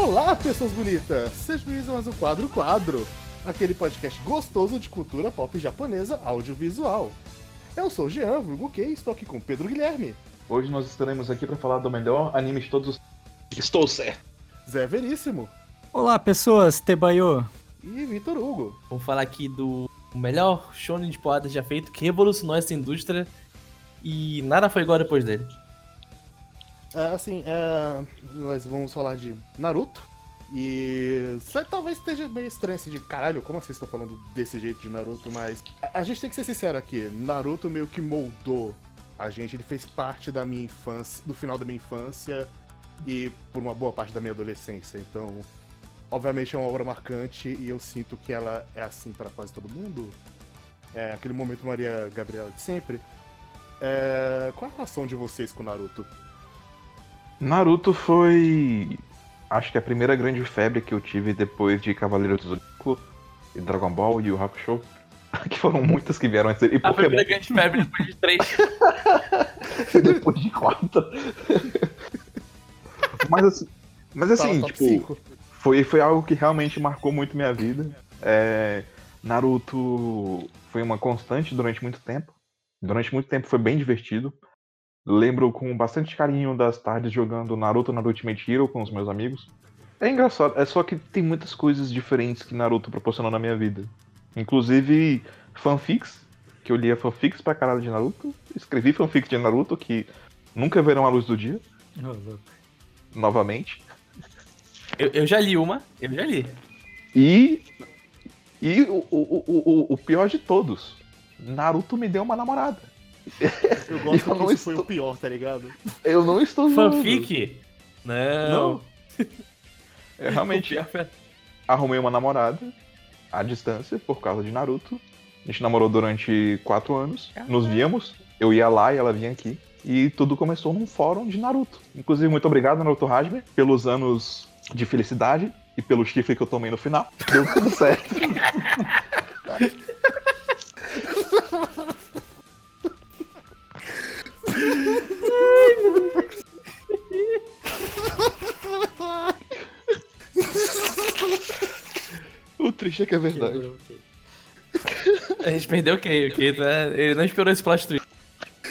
Olá, pessoas bonitas! Sejam bem-vindos a mais um Quadro Quadro, aquele podcast gostoso de cultura pop japonesa audiovisual. Eu sou o Jean, vulgo e estou aqui com Pedro Guilherme. Hoje nós estaremos aqui para falar do melhor anime de todos os... Estou certo. Zé Veríssimo. Olá, pessoas, Tebayo. E Vitor Hugo. Vamos falar aqui do melhor shonen de porrada já feito, que revolucionou essa indústria e nada foi igual depois dele. É, assim, é, nós vamos falar de Naruto. E talvez esteja meio estranho assim de caralho, como vocês estão falando desse jeito de Naruto, mas a, a gente tem que ser sincero aqui, Naruto meio que moldou a gente, ele fez parte da minha infância, do final da minha infância e por uma boa parte da minha adolescência. Então, obviamente é uma obra marcante e eu sinto que ela é assim para quase todo mundo. É aquele momento Maria Gabriela de sempre. É, qual a relação de vocês com Naruto? Naruto foi. Acho que a primeira grande febre que eu tive depois de Cavaleiro do Zodíaco e Dragon Ball e o Hakusho. Que foram muitas que vieram antes. E A primeira grande febre depois de três. depois de quatro. mas assim, mas assim top tipo, cinco. foi, foi algo que realmente marcou muito minha vida. É, Naruto foi uma constante durante muito tempo. Durante muito tempo foi bem divertido. Lembro com bastante carinho das tardes jogando Naruto na Ultimate Hero com os meus amigos. É engraçado, é só que tem muitas coisas diferentes que Naruto proporcionou na minha vida. Inclusive fanfics, que eu lia fanfics pra caralho de Naruto. Escrevi fanfics de Naruto que nunca verão a luz do dia, novamente. Eu, eu já li uma, eu já li. E. E o, o, o, o- o pior de todos: Naruto me deu uma namorada. Eu gosto Eu que não isso foi estou- o pior, tá ligado? Eu não estou zoando. Fanfic? Não. Eu realmente O pior foi- arrumei uma namorada à distância por causa de Naruto. A gente namorou durante quatro anos. Nos víamos. Eu ia lá e ela vinha aqui. E tudo começou num fórum de Naruto. Inclusive, muito obrigado, Naruto Hajime, pelos anos de felicidade e pelo chifre que eu tomei no final. Deu tudo certo. o triste é que é verdade. A gente perdeu o Kei, o Kei tá- ele não esperou esse plot twist.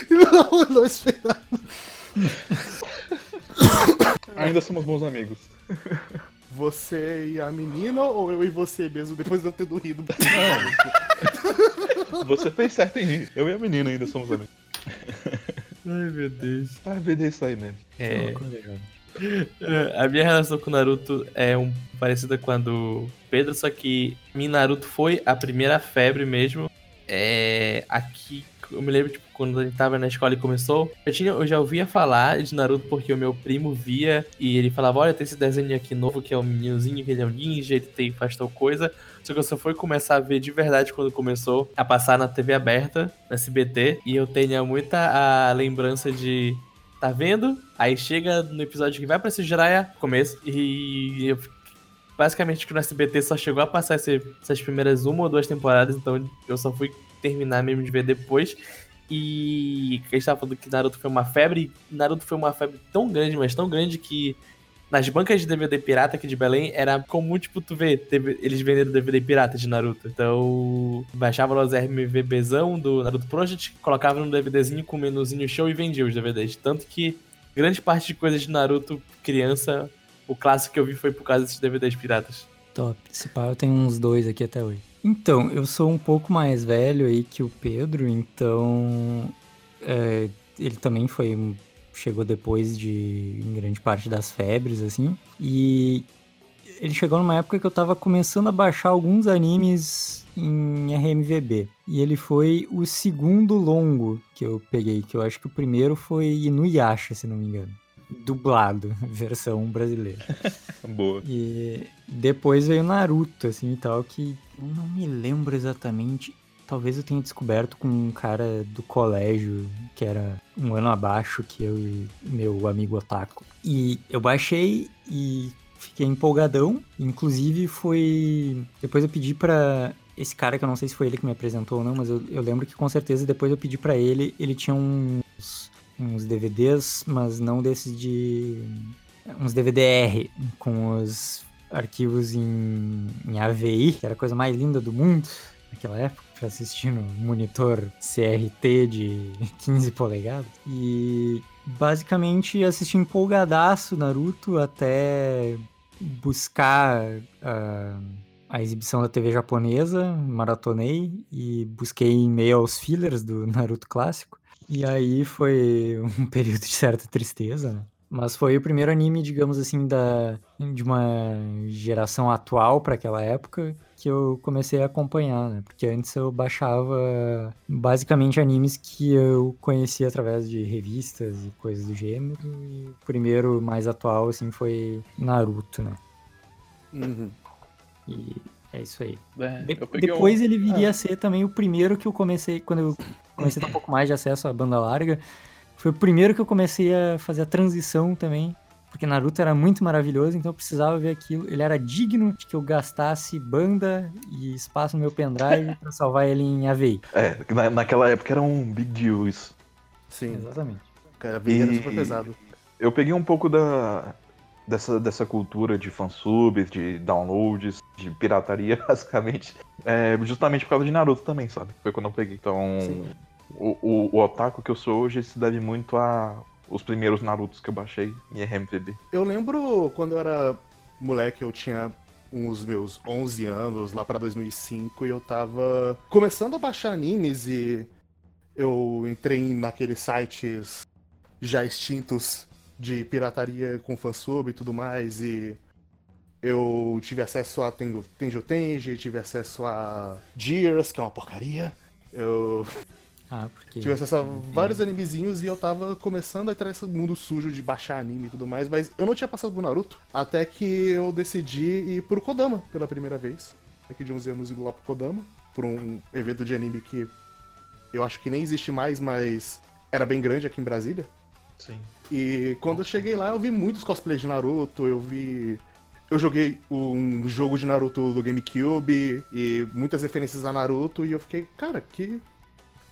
Não, eu não esperava. Ainda somos bons amigos. Você e a menina ou eu e você mesmo, depois de eu ter rido? Você fez certo em rir. Eu e a menina ainda somos amigos. Ai, meu Deus. Ah, BD isso aí mesmo. É, É, A minha relação com Naruto é um, parecida com a do Pedro, só que minha Naruto foi a primeira febre mesmo. É, aqui, eu me lembro, tipo, quando a gente tava na escola e começou, eu, tinha, eu já ouvia falar de Naruto porque o meu primo via e ele falava, olha, tem esse desenho aqui novo que é um meninozinho, que ele é um ninja, ele tem, faz tal coisa. Só que eu só fui começar a ver de verdade quando começou a passar na TV aberta, na SBT, e eu tenho muita a lembrança de tá vendo? Aí chega no episódio que vai pra Jiraiya, começo, e eu, basicamente que no SBT só chegou a passar esse- essas primeiras uma ou duas temporadas, então eu só fui terminar mesmo de ver depois. E a gente tava falando que Naruto foi uma febre, Naruto foi uma febre tão grande, mas tão grande que nas bancas de DVD pirata aqui de Belém era comum, tipo, tu ver eles vendendo DVD pirata de Naruto. Então, baixava os RMVBzão do Naruto Project, colocava no DVDzinho com o menuzinho show e vendia os DVDs. Tanto que grande parte de coisas de Naruto criança, o clássico que eu vi foi por causa desses DVDs piratas. Top. Esse pá, eu tenho uns dois aqui até hoje. Então, eu sou um pouco mais velho aí que o Pedro, então. é, ele também foi. Chegou depois de. em grande parte das febres, assim. E ele chegou numa época que eu tava começando a baixar alguns animes em RMVB. E ele foi o segundo longo que eu peguei, que eu acho que o primeiro foi Inuyasha, se não me engano. Dublado, versão brasileira. Boa. E depois veio Naruto, assim, e tal, que eu não me lembro exatamente. Talvez eu tenha descoberto com um cara do colégio, que era um ano abaixo que eu e meu amigo Otaku. E eu baixei e fiquei empolgadão. Inclusive foi. Depois eu pedi pra. Esse cara, que eu não sei se foi ele que me apresentou ou não, mas eu, eu lembro que com certeza depois eu pedi pra ele. Ele tinha uns, uns DVDs, mas não desses de uns DVDR com os arquivos em, em AVI, que era a coisa mais linda do mundo naquela época, no monitor CRT de 15 polegadas. E basicamente assisti empolgadaço Naruto até buscar uh, a exibição da TV japonesa, maratonei e busquei em meio aos fillers do Naruto clássico. E aí foi um período de certa tristeza, né? Mas foi o primeiro anime, digamos assim, da, de uma geração atual para aquela época que eu comecei a acompanhar, né? Porque antes eu baixava basicamente animes que eu conhecia através de revistas e coisas do gênero. E o primeiro mais atual, assim, foi Naruto, né? Uhum. E é isso aí. É, De- depois um- ele viria a ser também o primeiro que eu comecei, quando eu comecei a ter um pouco mais de acesso à banda larga, foi o primeiro que eu comecei a fazer a transição também, porque Naruto era muito maravilhoso, então eu precisava ver aquilo. Ele era digno de que eu gastasse banda e espaço no meu pendrive pra salvar ele em AVI. É, na- naquela época era um big deal isso. Sim, Exatamente. cara, bem era E- super pesado. Eu peguei um pouco da dessa, dessa cultura de fansubs, de downloads, de pirataria, basicamente. É, justamente por causa de Naruto também, sabe? Foi quando eu peguei. Então, Sim. O, o, o otaku que eu sou hoje se deve muito a os primeiros Narutos que eu baixei em RMVB. Eu lembro quando eu era moleque, eu tinha uns meus 11 anos, lá pra 2005, e eu tava começando a baixar animes e eu entrei naqueles sites já extintos de pirataria com fansub e tudo mais, e eu tive acesso a Tenjo Tenji, tive acesso a Gears, que é uma porcaria. Eu Ah, porque. Tive acesso a vários animezinhos e eu tava começando a entrar nesse mundo sujo de baixar anime e tudo mais, mas eu não tinha passado por Naruto até que eu decidi ir pro Kodama pela primeira vez. Daqui de 11 anos indo lá pro Kodama, por um evento de anime que eu acho que nem existe mais, mas era bem grande aqui em Brasília. Sim. E quando eu cheguei lá, eu vi muitos cosplays de Naruto, eu vi. Eu joguei um jogo de Naruto do GameCube e muitas referências a Naruto, e eu fiquei, cara, que.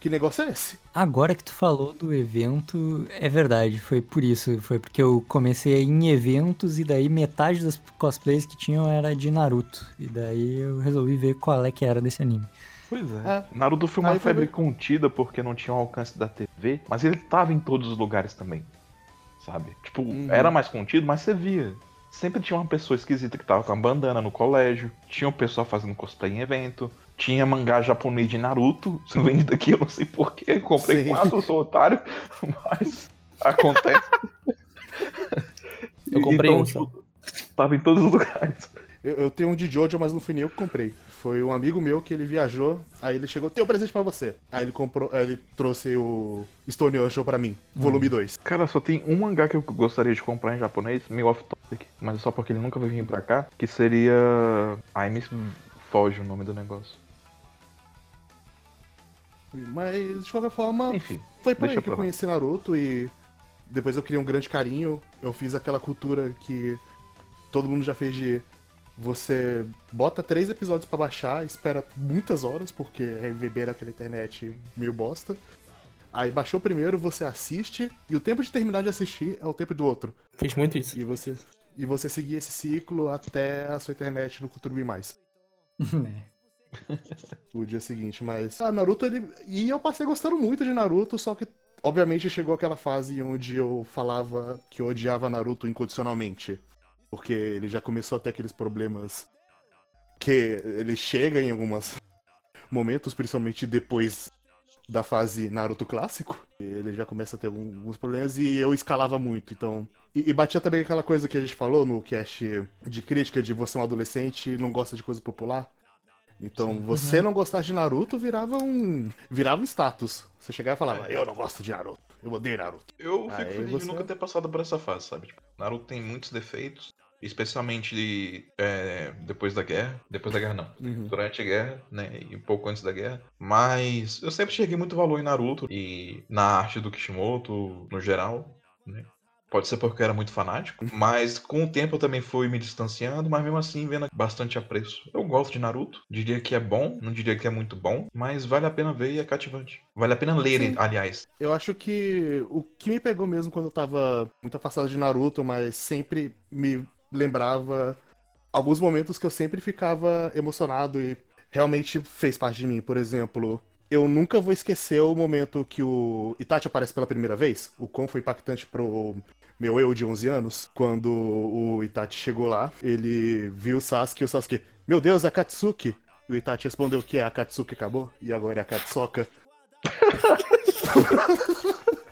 Que negócio é esse? Agora que tu falou do evento, é verdade, foi por isso, foi porque eu comecei em eventos e daí metade das cosplays que tinham era de Naruto. E daí eu resolvi ver qual é que era desse anime. Pois é. É. Naruto foi uma febre contida porque não tinha o alcance da TV, mas ele tava em todos os lugares também. Sabe? Tipo, Uhum. era mais contido, mas você via. Sempre tinha uma pessoa esquisita que tava com a bandana no colégio, tinha um pessoal fazendo cosplay em evento, tinha mangá japonês de Naruto vendido aqui, eu não sei porquê, comprei Sim. quatro, sou otário, mas acontece. Eu comprei então, um tipo, tava em todos os lugares. Eu, eu tenho um de Jojo, mas não fui nem eu que comprei. Foi um amigo meu que ele viajou, aí ele chegou, tem um presente pra você. Aí ele comprou, aí ele trouxe o Stone Ocean pra mim, volume 2. Cara, só tem um mangá que eu gostaria de comprar em japonês, meio off topic, mas é só porque ele nunca vai vir pra cá, que seria. Ai, me foge o nome do negócio. Mas, de qualquer forma, Enfim, foi por aí que eu conheci Naruto e depois eu criei um grande carinho. Eu fiz aquela cultura que todo mundo já fez de você bota três episódios pra baixar, espera muitas horas, porque é beber aquela internet meio bosta. Aí baixou o primeiro, você assiste, e o tempo de terminar de assistir é o tempo do outro. Fiz muito isso. E você, e você seguir esse ciclo até a sua internet não contribuir mais. o dia seguinte, mas. Ah, Naruto, ele. E eu passei gostando muito de Naruto, só que, obviamente, chegou aquela fase onde eu falava que eu odiava Naruto incondicionalmente. Porque ele já começou a ter aqueles problemas que ele chega em alguns momentos, principalmente depois da fase Naruto clássico. Ele já começa a ter alguns problemas e eu escalava muito, então. E, e batia também aquela coisa que a gente falou no cast de crítica de você é um adolescente e não gosta de coisa popular. Então, você não gostar de Naruto virava um. virava um status. Você chegava e falava, eu não gosto de Naruto, eu odeio Naruto. Eu fico Aí feliz você- de nunca ter passado por essa fase, sabe? Tipo, Naruto tem muitos defeitos, especialmente é, depois da guerra. Depois da guerra não. Uhum. Durante a guerra, né? E um pouco antes da guerra. Mas eu sempre cheguei muito valor em Naruto e na arte do Kishimoto, no geral, né? Pode ser porque eu era muito fanático, mas com o tempo eu também fui me distanciando, mas mesmo assim vendo bastante apreço. Eu gosto de Naruto, diria que é bom, não diria que é muito bom, mas vale a pena ver e é cativante. Vale a pena ler, Sim. aliás. Eu acho que o que me pegou mesmo quando eu tava muito afastado de Naruto, mas sempre me lembrava alguns momentos que eu sempre ficava emocionado e realmente fez parte de mim. Por exemplo, eu nunca vou esquecer o momento que o Itachi aparece pela primeira vez. O quão foi impactante pro meu eu de 11 anos. Quando o Itachi chegou lá, ele viu o Sasuke e o Sasuke, meu Deus, é a Katsuki. E o Itachi respondeu que é a Katsuki acabou e agora é a Katsoka.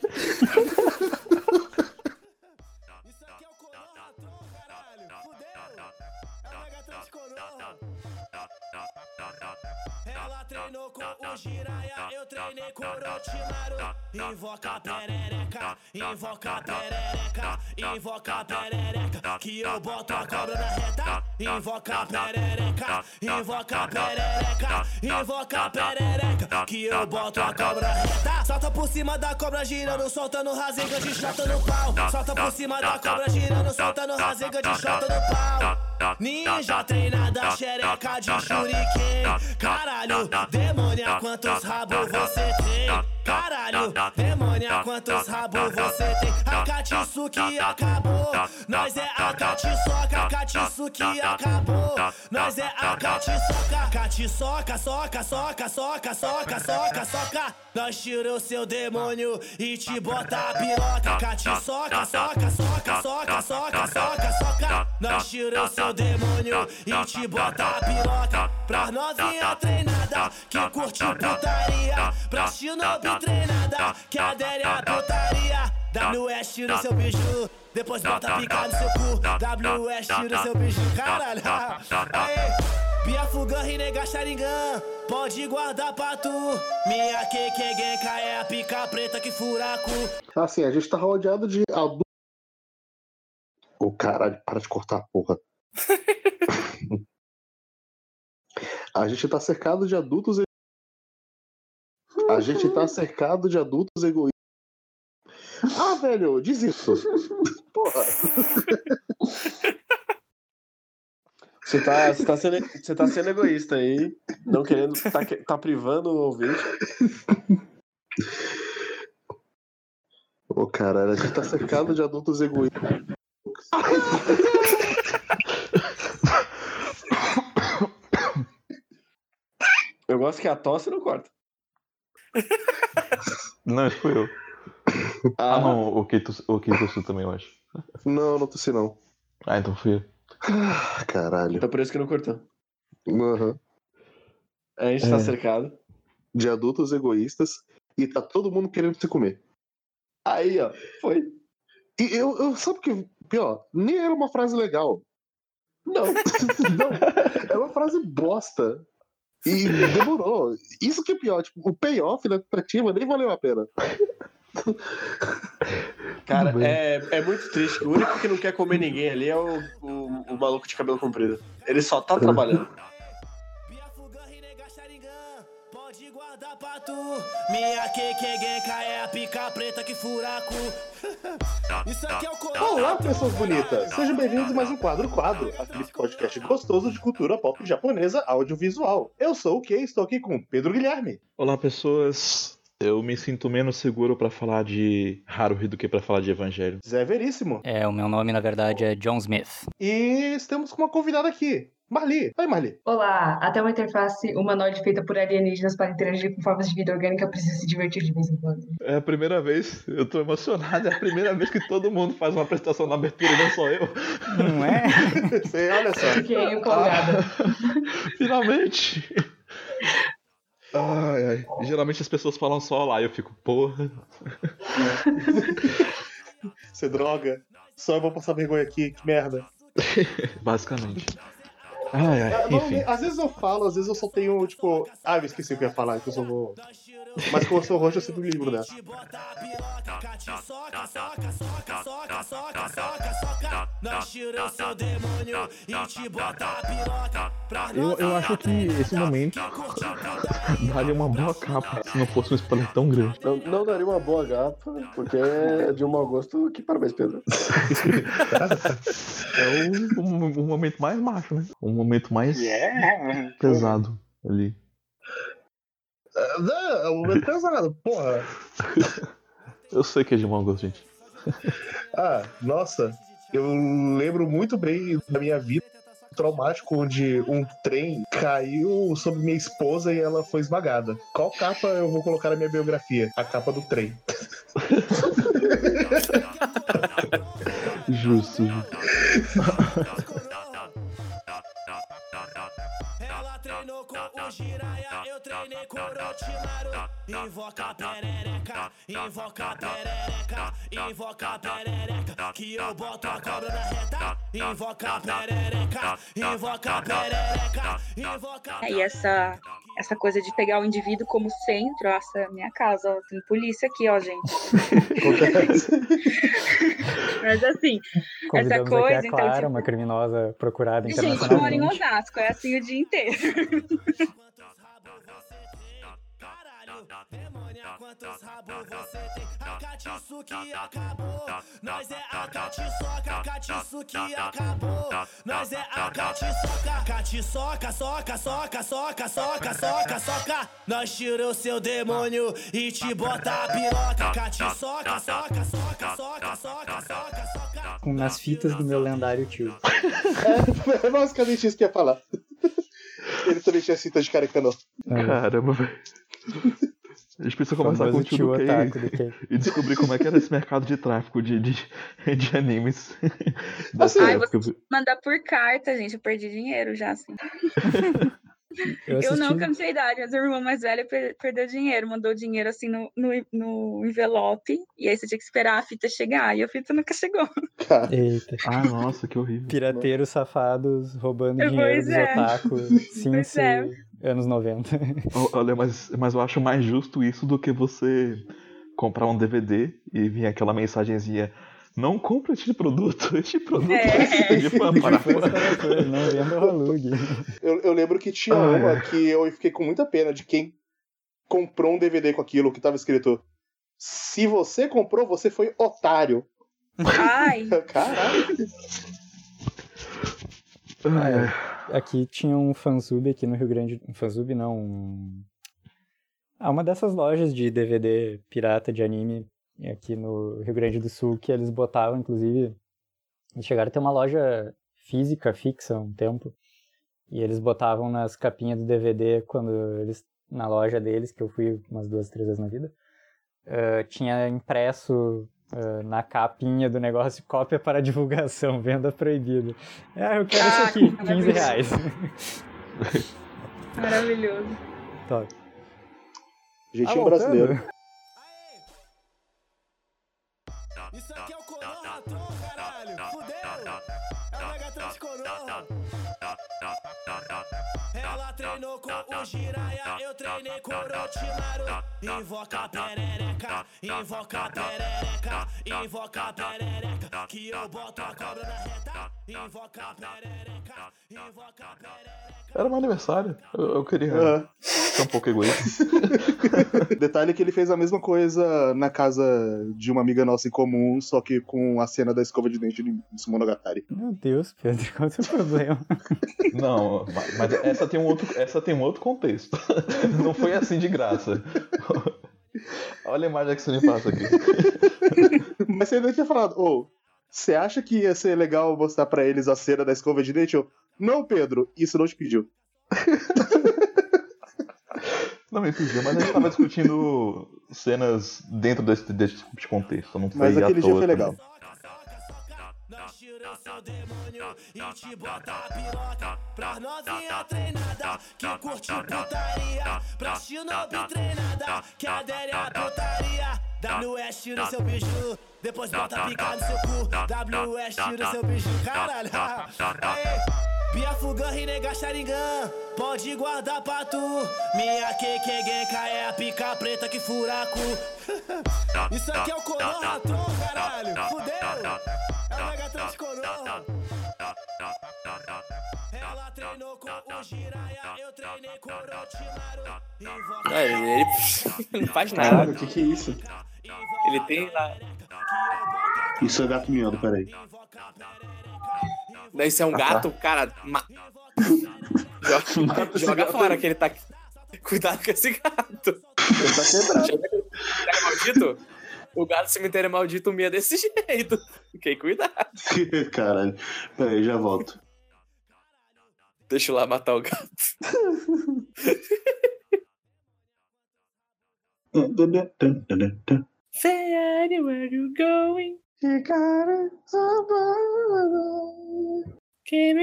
treinou com o Jiraya, eu treinei com o Orochimaru. Invoca a perereca, invoca a perereca, invoca a perereca, que eu boto a cobra na reta. Invoca a perereca, invoca a perereca, invoca a perereca, que eu boto a cobra na reta. Solta por cima da cobra girando, soltando rasenga de chota no pau. Solta por cima da cobra girando, soltando rasenga de chota no pau. Ninja treinada, xereca de shuriken Caralho, demônia, quantos rabos você tem? Caralho, demônia, quantos rabos você tem? A Katsuki acabou, nós é a Katsoka Katsuki acabou, nós é a Katsoka Katsoka, soca, soca, soca, soca, soca, soca. Nós tirou seu demônio e te bota a piroca. Katsoka, soca, soca, soca, soca, soca, soca. Nós tirou seu demônio e te bota a piroca. Pra novinha treinada que curte putaria Pra treinada que adere a putaria WS tira seu biju, depois bota pica no seu cu WS tira seu biju, caralho Aê, Pia Fugan, Rinega, Sharingan Pode guardar pra tu Minha Keke Genka é a pica preta que furaco Assim, a gente tá rodeado de adultos. Ô caralho, para de cortar a porra. a gente tá cercado de adultos. e- A gente tá cercado de adultos egoístas. Ah, velho, diz isso. Porra. Você tá, você, tá sendo, você tá sendo egoísta aí, não querendo, tá, tá privando o ouvinte. Ô caralho, a gente tá cercado de adultos egoístas. Eu gosto que a tosse não corta. Não, esse fui eu. Ah, não, o Kito, o Kito também, eu acho. Não, não tossi não. Ah, então fui eu. Ah, caralho. Então por isso que não cortou. Aham. A gente tá É. cercado. De adultos egoístas e tá todo mundo querendo se comer. Aí, ó, foi. E eu, eu sabe que pior, nem era uma frase legal. Não. Não, é uma frase bosta. E demorou. Isso que é pior, tipo, o payoff da tentativa nem valeu a pena. Cara, é, é muito triste. O único que não quer comer ninguém ali é o, o, o maluco de cabelo comprido. Ele só tá trabalhando. Pra tu Minha Keke Genka é a pica preta que furaco Isso aqui é o Olá, pessoas bonitas! Sejam bem-vindos a mais um Quadro Quadro, aquele podcast gostoso de cultura pop japonesa audiovisual. Eu sou o Kei e estou aqui com Pedro Guilherme. Olá, pessoas. Eu me sinto menos seguro pra falar de Haruhi do que pra falar de Evangelho. Zé Veríssimo. É, o meu nome na verdade é John Smith. E estamos com uma convidada aqui, Marli. Oi, Marli. Olá, até uma interface humanoide feita por alienígenas para interagir com formas de vida orgânica precisa se divertir de vez em quando. É a primeira vez, eu tô emocionado, é a primeira vez que todo mundo faz uma apresentação na abertura, não só eu. Não é? Você, olha só. Fiquei empolgada. Finalmente! Ai, ai. Geralmente as pessoas falam só lá e eu fico, porra. Você droga. Só eu vou passar vergonha aqui, que merda. Basicamente. Ai, ai, Ah, não, enfim. às vezes eu falo, às vezes eu só tenho, tipo. Ah, eu esqueci o que eu ia falar, então eu só vou. Mas como eu sou roxo, eu sempre me livro dessa. Soca, soca, soca. Nós tira o seu demônio e te bota a piroca. Eu, eu acho que esse momento daria uma boa capa se não fosse um spoiler tão grande. Não, não daria uma boa gata, porque é de um mau gosto que parabéns, Pedro. É o, o- o momento mais macho, né? O momento mais Yeah. pesado ali. Não, é um momento pesado, porra. Eu sei que é de mau gosto, gente. Ah, nossa, eu lembro muito bem da minha vida traumático onde um trem caiu sobre minha esposa e ela foi esmagada. Qual capa eu vou colocar na minha biografia? A capa do trem. Justo, justo. Jiraya, eu treinei com Orochimaru. Invoca perereca, invoca perereca, invoca perereca. Que eu boto a cobra na reta. Invoca perereca, invoca perereca, invoca É, E essa, essa coisa de pegar o indivíduo como centro, essa é a minha casa, ó, tem polícia aqui, ó, gente. Mas assim, essa Convidamos coisa, aqui a então, Clara, tipo, uma criminosa procurada gente, mora em internacionalmente. Osasco, é assim o dia inteiro. demônia, quantos rabos você tem? A Katsuki acabou. Nós é a Katsoca, a Katsuki acabou. Nós é a Katsoca, Katsoca, soca, soca, soca, soca, soca, soca. Nós tira o seu demônio e te bota a piroca. Katsoca, soca, soca, soca, soca, soca, soca. Com nas fitas do meu lendário tio. É basicamente isso que ia falar. Ele também tinha cinta de carecano. Caramba, velho. A gente precisa conversar com o tio do Kei do Kei. e descobrir como é que era esse mercado de tráfico de, de, de animes dessa Ai, época. Mandar por carta, gente, eu perdi dinheiro já, assim. Eu Eu não, assisti- que eu não sei a idade, mas o irmão mais velho per- perdeu dinheiro, mandou dinheiro assim no, no, no envelope, e aí você tinha que esperar a fita chegar, e a fita nunca chegou. Eita. Ah, nossa, que horrível. Pirateiros safados roubando Pois dinheiro dos é. otaku. Sim, Pois sim. é. Anos 90. O- Olha, mas, mas eu acho mais justo isso do que você comprar um DVD e vir aquela mensagenzinha. Não compre este produto, este produto É. é de fã para Foi fã." essa coisa, Não. Eu, eu lembro que tinha Ah, uma é. que eu fiquei com muita pena de quem comprou um DVD com aquilo que tava escrito. Se você comprou, você foi otário. Ai, Caralho. Ai, ai. Aqui tinha um fansub aqui no Rio Grande. Um fansub não. Um... Ah, uma dessas lojas de DVD pirata de anime aqui no Rio Grande do Sul que eles botavam, inclusive. Eles chegaram a ter uma loja física fixa um tempo. E eles botavam nas capinhas do DVD quando eles. Na loja deles, que eu fui umas duas, três vezes na vida. eh, tinha impresso eh, na capinha do negócio cópia para divulgação, venda proibida. Ah, eu quero Ah, isso aqui, que 15 maravilha. reais. maravilhoso. Top. Jeitinho Ah, brasileiro. Isso aqui é o Coroatron, caralho. Fudeu. É o Megatron de Coroa. Ela treinou com o Eu treinei com o Orochimaru. Invoca perereca, invoca perereca, invoca perereca. Que eu boto a cobra na reta. Invoca perereca, invoca perereca. Era meu aniversário. Eu, eu queria Ah. ser um pouco egoísta. Detalhe que ele fez a mesma coisa na casa de uma amiga nossa em comum, só que com a cena da escova de dente de Monogatari. Meu Deus, Pedro, qual é o seu problema? Não, ma- mas essa tem um outro, essa tem um outro contexto. Não foi assim de graça. Olha a imagem que você me passa aqui. Mas você ainda tinha falado, ô, você acha que ia ser legal mostrar pra eles a cena da escova de dente? Eu, não, Pedro, isso não te pediu. Não me pediu, mas a gente tava discutindo cenas dentro desse, desse tipo de contexto. Não foi Mas aquele dia foi legal. Seu demônio e te bota piroca Pra novinha treinada que curte putaria Pra shinobi treinada que adere a putaria WS tira o seu biju, depois bota pica no seu cu WS tira o seu biju, caralho Aê. Pia Fugan e nega Sharingan, pode guardar pra tu. Minha Keke Genka é a pica preta que furaco. Isso aqui é o Konoha Tron, caralho. Fudeu. É de Konoha. Ela treinou com o eu treinei com o É, ele não faz nada. Caralho, o que que é isso? Ele tem lá. Isso é gato miando, peraí. Daí Isso é um gato, cara. ma- Joga, joga fora que ele tá. Cuidado com esse gato. Ele tá quebrado. Cemitério maldito? O gato cemitério maldito mia desse jeito. Fiquei cuidado. Caralho. Peraí, já volto. Deixa eu lá matar o gato. Say anywhere you're going. You gotta somebody. 君の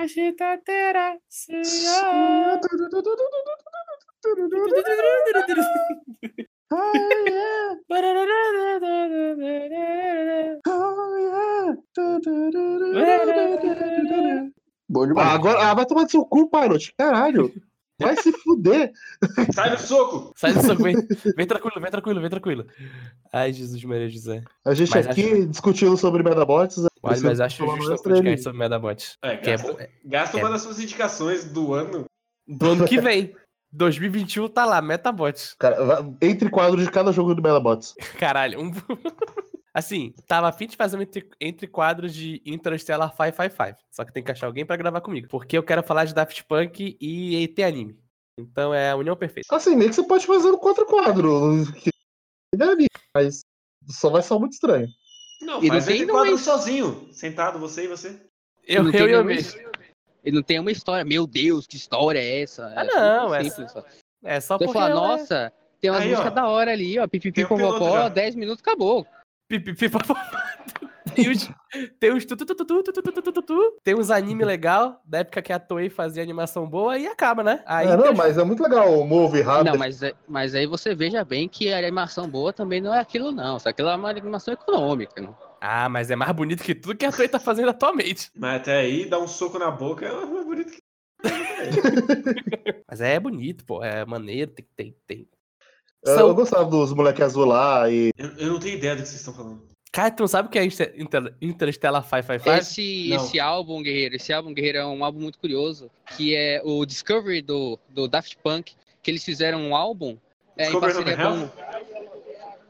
明日照らすよ。Bom Ah, demais. agora ah, vai tomar seu cu, Pilot. Caralho. Vai se fuder. Sai do soco! Sai do soco, vem. Vem tranquilo, vem tranquilo, vem tranquilo. Ai, Jesus Maria José. A gente Mas aqui discutindo sobre Metabots. Olha, mas acho Falando justo o podcast sobre Medabots. É, é gasta, é- gasta é- uma das suas indicações do ano. Do ano que vem. 2021 tá lá, Metabots. Cara, entre quadros de cada jogo do Metabots. Caralho, um. Assim, tava afim de fazer um entre, entre quadros de Interstellar 555. Só que tem que achar alguém pra gravar comigo. Porque eu quero falar de Daft Punk e ET Anime. Então é a união perfeita. Assim, meio que você pode fazer no quatro quadro. Que... é ali, Mas só vai ser muito estranho. Não, E não faz tem não quadro é- sozinho. Sentado, você e você. Eu, eu tem e o nenhuma Amê. his- ele não tem uma história, meu Deus, que história é essa? Ah, não, é, simples, só. é só Você porque. Fala, Nossa, é... tem uma Aí, ó, da hora ali, ó. Pipipi com vovó, 10 minutos, acabou. Pipipi tem os, tem os tem anime legal, da época que a Toei fazia animação boa e acaba, né? Aí não, mas é muito legal o move rápido. Não, mas, mas aí você veja bem que a animação boa também não é aquilo não, isso aquilo é uma animação econômica, não. Ah, mas é mais bonito que tudo que a Toei tá fazendo atualmente. Mas até aí, dar um soco na boca é mais bonito que. Mas é bonito, pô, é maneiro, tem que tem, tem. Eu, São- eu gostava dos moleques azul lá e. Eu, eu não tenho ideia do que vocês estão falando. Cara, tu não sabe o que é Inter- Inter- Interstellar 555? Esse, Não. esse álbum, Guerreiro, esse álbum, Guerreiro, é um álbum muito curioso, que é o Discovery do, do Daft Punk, que eles fizeram um álbum é, em parceria com...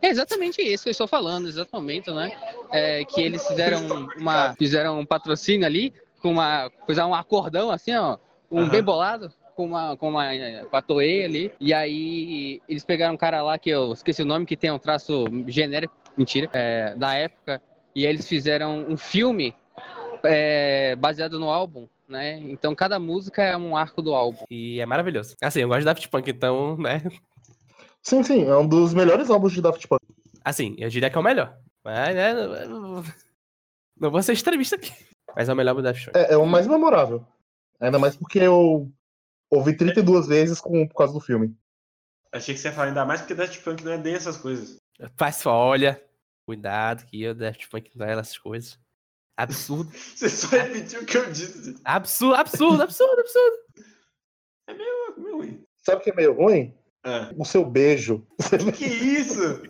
É exatamente isso que eu estou falando, exatamente, né? É, que eles fizeram uma fizeram um patrocínio ali com uma fizeram um acordão assim, ó, um Aham. bem bolado com uma com uma com a Toei ali. E aí eles pegaram um cara lá que eu esqueci o nome que tem um traço genérico, mentira, é, da época, e eles fizeram um filme é, baseado no álbum, né? Então cada música é um arco do álbum. E é maravilhoso. Assim, eu gosto de Daft Punk, então, né? Sim, sim, é um dos melhores álbuns de Daft Punk. Assim, eu diria que é o melhor. Mas, né? não- vou ser extremista aqui. Mas é o melhor do Daft Punk. É, é o mais memorável. Ainda mais porque eu ouvi 32 vezes com, por causa do filme. Achei que você ia falar ainda mais porque Daft Punk não é bem essas coisas. Faz olha, cuidado que eu Daft Punk não é essas coisas. Absurdo. Você só repetiu o que eu disse. Absurdo, absurdo, absurdo, absurdo. É meio, meio ruim. Sabe o que é meio ruim? Ah. O seu beijo. Que isso?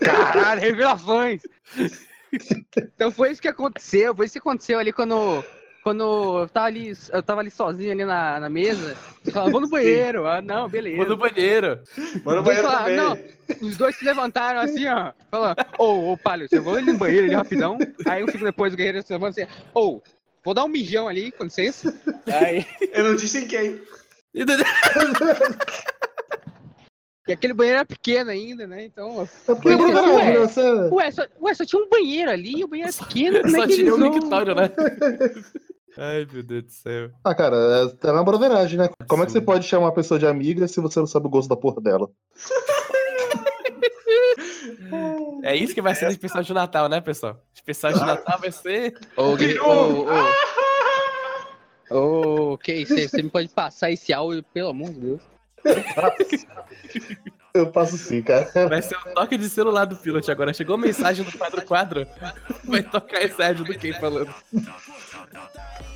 Caralho, revelações! então foi isso que aconteceu, foi isso que aconteceu ali quando, quando eu tava ali, eu tava ali sozinho ali na, na mesa. Eu falava, vou no banheiro. Ah, não, beleza. Vou no banheiro. Os dois banheiro não, os dois se levantaram assim, ó, falando, ô, ô, Palio, você vou ali no banheiro ali rapidão. Aí um fico depois o guerreiro se levanta assim, ô, vou dar um mijão ali, com licença. Aí, Eu não disse em quem. e aquele banheiro era pequeno ainda, né? Então, É porque Ué, é você... ué, só, ué, só tinha um banheiro ali, e o banheiro era pequeno. é Só que tinha um não- mictório, né? Ai, meu Deus do céu. Ah, cara, é, é na broderagem, né? Como é que você pode chamar uma pessoa de amiga se você não sabe o gosto da porra dela? É isso que vai ser no especial de Natal, né, pessoal? O especial de Natal vai ser. Ô, Gui- ô, ô. Ô? Você me pode passar esse áudio, pelo amor de Deus. Eu passo sim, cara. Vai ser o toque de celular do Pilot agora. Chegou mensagem do quadro quadro. Vai tocar esse áudio do quem falando.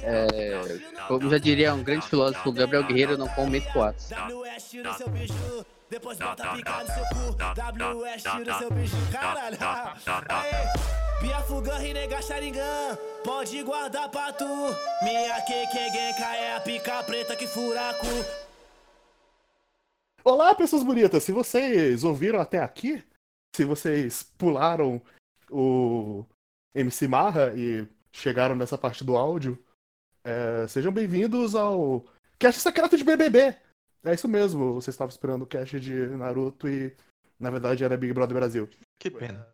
É, como já diria um grande filósofo, Gabriel Guerreiro, não no seu bicho, depois bota pica no seu cu. WS no seu bicho, caralho. Aê, Pia Fugan, Rinega Sharingan, pode guardar pra tu. Minha Keke Genka é a pica preta que fura cu. Olá, pessoas bonitas! Se vocês ouviram até aqui, se vocês pularam o MC Marra e chegaram nessa parte do áudio, é, sejam bem-vindos ao Cast Secreto de BBB! É isso mesmo, você estava esperando o cast de Naruto e, na verdade, era Big Brother Brasil. Que pena.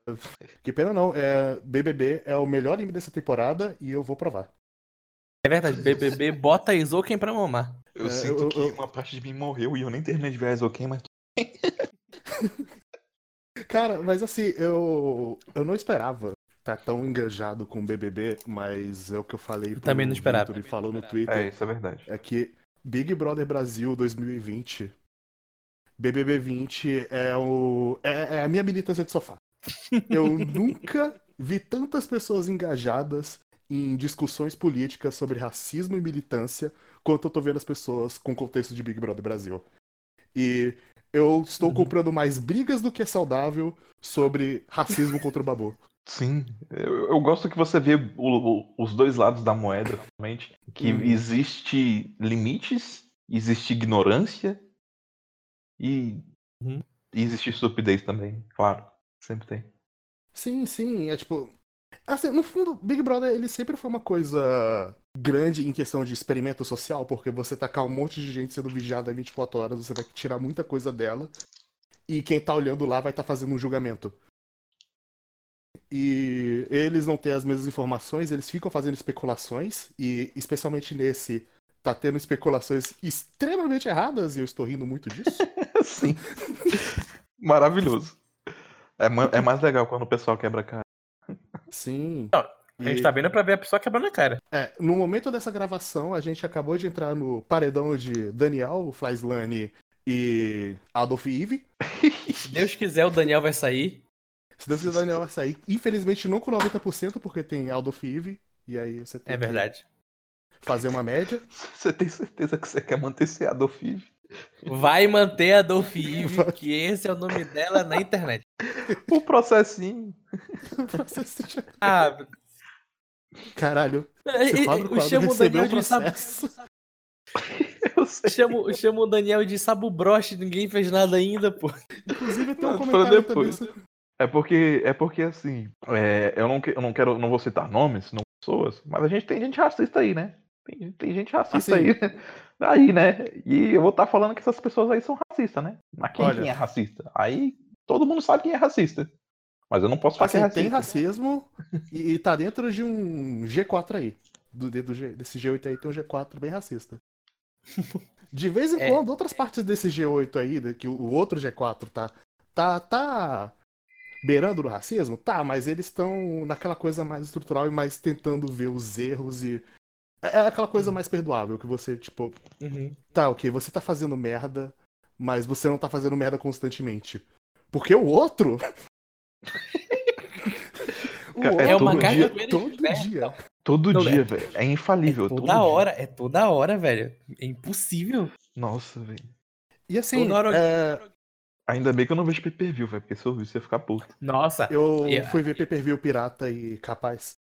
Que pena não, é, BBB é o melhor anime dessa temporada e eu vou provar. É verdade, BBB bota Isoken pra mamar. Eu É, sinto eu- que eu- uma parte de mim morreu e eu nem terminei de ver Aizoken, mas Cara, mas assim, eu, eu não esperava estar tão engajado com o BBB, mas é o que eu falei pro também não esperava. Vitor e falou no Twitter. é, isso é verdade. é que Big Brother Brasil 2020, BBB 20 é, o, é, é a minha militância de sofá. Eu nunca vi tantas pessoas engajadas em discussões políticas sobre racismo e militância quanto eu tô vendo as pessoas com o contexto de Big Brother Brasil. E eu estou Uhum. comprando mais brigas do que é saudável sobre racismo contra o Babu. Sim, eu, eu gosto que você vê o- o- os dois lados da moeda, realmente. Que Uhum. existe limites, existe ignorância e, Uhum. e existe estupidez também, claro. Sempre tem. Sim, sim, é tipo. Assim, no fundo, Big Brother ele sempre foi uma coisa grande em questão de experimento social, porque você tacar um monte de gente sendo vigiada 24 horas, você vai tirar muita coisa dela, e quem tá olhando lá vai estar fazendo um julgamento. E eles não têm as mesmas informações, eles ficam fazendo especulações, e especialmente nesse, tá tendo especulações extremamente erradas, e eu estou rindo muito disso. Sim. Maravilhoso. É, é mais legal quando o pessoal quebra Sim. A gente tá vendo pra ver a pessoa quebrando a cara. É, no momento dessa gravação, a gente acabou de entrar no paredão de Daniel, Flyslane e Adolf Eve. Se Deus quiser, o Daniel vai sair. Se Deus quiser, o Daniel vai sair. Infelizmente, não com 90%, porque tem Adolf Eve. E aí você tem É verdade. que fazer uma média. Você tem certeza que você quer manter esse Adolf Eve? Vai manter a Dolph Eve, que esse é o nome dela na internet. O processinho. Ah, Caralho. e- Esse e- quadro, eu quadro chamo o Daniel o de processo. Eu chamo, chamo o Daniel de sabu broche, ninguém fez nada ainda, pô. Inclusive, tem um Não, comentário também. depois. É porque, é porque assim, é, eu, não, que- eu não quero, não vou citar nomes, não pessoas, mas a gente tem gente racista aí, né? Tem, tem gente racista Assim. aí, aí, né? E eu vou estar falando que essas pessoas aí são racistas, né? Mas quem, Olha. quem é racista? Aí todo mundo sabe quem é racista. Mas eu não posso falar que é Assim, racista. tem racismo e, e tá dentro de um G4 aí. Do, do G- desse G8 aí tem um G4 bem racista. De vez em É. quando, outras partes desse G8 aí, né, que o o outro G4 tá. Tá. tá beirando no racismo? Tá, mas eles estão naquela coisa mais estrutural e mais tentando ver os erros e. É é aquela coisa mais perdoável, que você, tipo, Uhum. tá, ok, você tá fazendo merda, mas você não tá fazendo merda constantemente. Porque o outro. o Cara, outro é uma todo carga dia, de todo dia. Todo Não, dia, é- velho. É infalível. É todo toda dia. hora, é toda hora, velho. É impossível. Nossa, velho. E assim, hora- é, Ainda bem que eu não vejo pay per view, velho. Porque se eu visse, eu ia ficar puto. Nossa, eu E- fui ver pay-per-view pirata e capaz.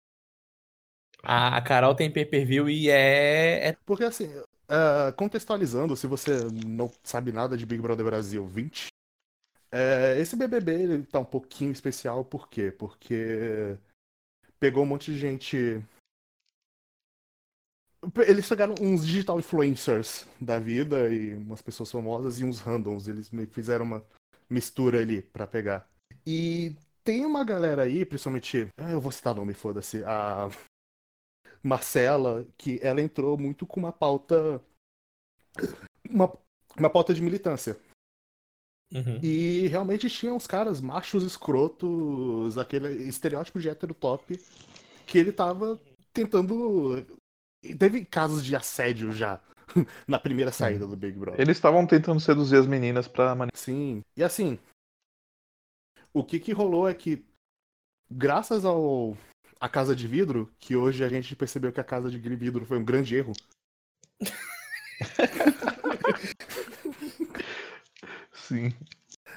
a, a Carol tem pay-per-view e é, é Porque assim, é, contextualizando, se você não sabe nada de Big Brother Brasil 20, é, esse BBB ele tá um pouquinho especial, por quê? Porque pegou um monte de gente. Eles pegaram uns digital influencers da vida e umas pessoas famosas e uns randoms. Eles fizeram uma mistura ali pra pegar. E tem uma galera aí, principalmente. ah, Eu vou citar nome, foda-se. A Marcela, que ela entrou muito com uma pauta. Uma, uma pauta de militância. Uhum. E realmente tinha uns caras machos escrotos, aquele estereótipo de hétero top, que ele tava tentando. Teve casos de assédio já na primeira saída do Big Brother. Eles estavam tentando seduzir as meninas pra Sim. E assim, o que que rolou é que, graças ao, a Casa de Vidro, que hoje a gente percebeu que a Casa de Vidro foi um grande erro. Sim.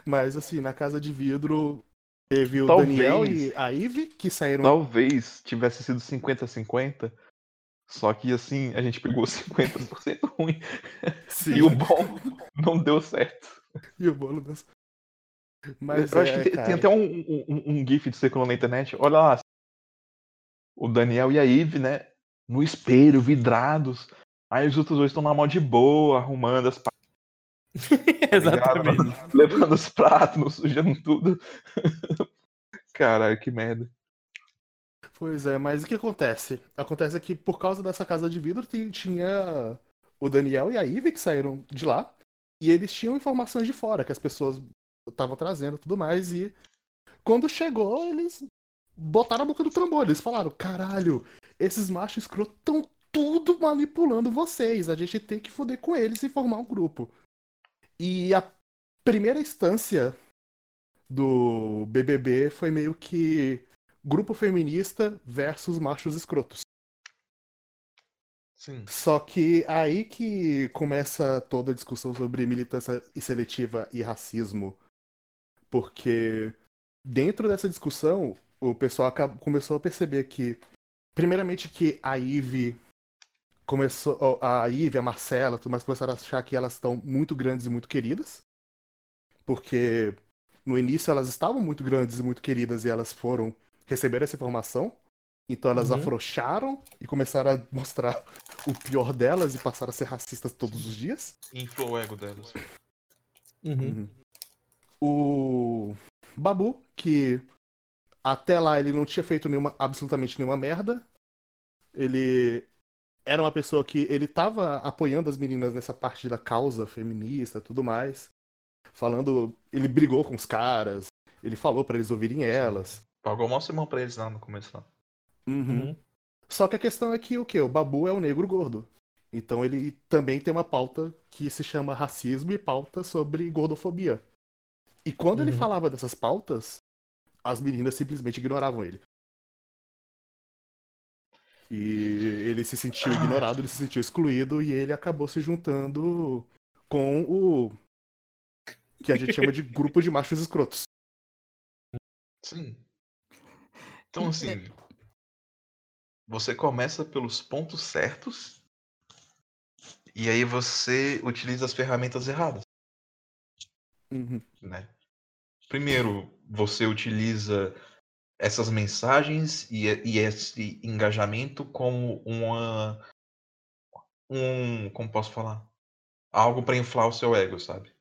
Mas assim, na Casa de Vidro teve o Talvez. Daniel e a Ivy, que saíram. Talvez tivesse sido 50-50. Só que assim, a gente pegou 50% ruim. Sim. E o bom não deu certo. E o bolo das... Mas eu acho é, que tem, cara, tem até um, um, um- GIF de circulando na internet. Olha lá. O Daniel e a Eve, né? No espelho, vidrados. Aí os outros dois estão na mão de boa, arrumando as Exatamente. levando os pratos, sujando tudo. Caralho, que merda. Pois é, mas o que acontece? Acontece que por causa dessa casa de vidro ti- tinha o Daniel e a Ivy que saíram de lá e eles tinham informações de fora que as pessoas estavam trazendo e tudo mais e quando chegou eles botaram a boca do trombone, eles falaram, caralho, esses machos escrotos estão tudo manipulando vocês, a gente tem que foder com eles e formar um grupo. E a primeira instância do BBB foi meio que grupo feminista versus machos escrotos. Sim. Só que aí que começa toda a discussão sobre militância seletiva e racismo. Porque dentro dessa discussão, o pessoal começou a perceber que, primeiramente, que a Ivy começou. A Ivy, a Marcela, tudo mais começaram a achar que elas estão muito grandes e muito queridas. Porque no início elas estavam muito grandes e muito queridas e elas foram receber essa informação. Então elas Uhum. afrouxaram e começaram a mostrar o pior delas e passaram a ser racistas todos os dias. Inflou o ego delas. Uhum. O Babu, que até lá ele não tinha feito nenhuma, absolutamente nenhuma merda. Ele era uma pessoa que ele tava apoiando as meninas nessa parte da causa feminista e tudo mais. Falando, ele brigou com os caras, ele falou pra eles ouvirem elas. Pagou mó semão pra eles lá no começo. Lá. Uhum. Só que a questão é que o quê? O Babu é o negro gordo. Então ele também tem uma pauta que se chama racismo e pauta sobre gordofobia. E quando ele Uhum. falava dessas pautas, as meninas simplesmente ignoravam ele. E ele se sentiu ignorado, ele se sentiu excluído e ele acabou se juntando com o que a gente chama de grupo de machos escrotos. Sim. Então, assim. Você começa pelos pontos certos. E aí você utiliza as ferramentas erradas. Uhum. né? Primeiro, você utiliza essas mensagens e, e esse engajamento como uma um, como posso falar, algo para inflar o seu ego, sabe?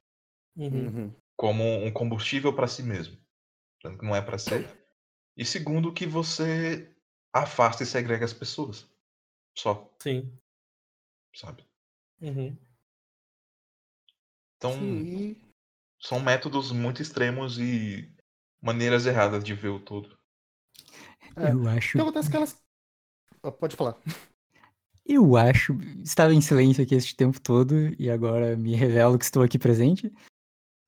Uhum. Uhum. Como um combustível para si mesmo, que não é para ser. E segundo, que você afasta e segrega as pessoas, só, Sim. sabe? Uhum. Então, Sim, são métodos muito extremos e maneiras erradas de ver o todo. É. Eu O acho. que acontece é que elas. Ah, Pode falar. Eu acho. Estava em silêncio aqui este tempo todo e agora me revelo que estou aqui presente.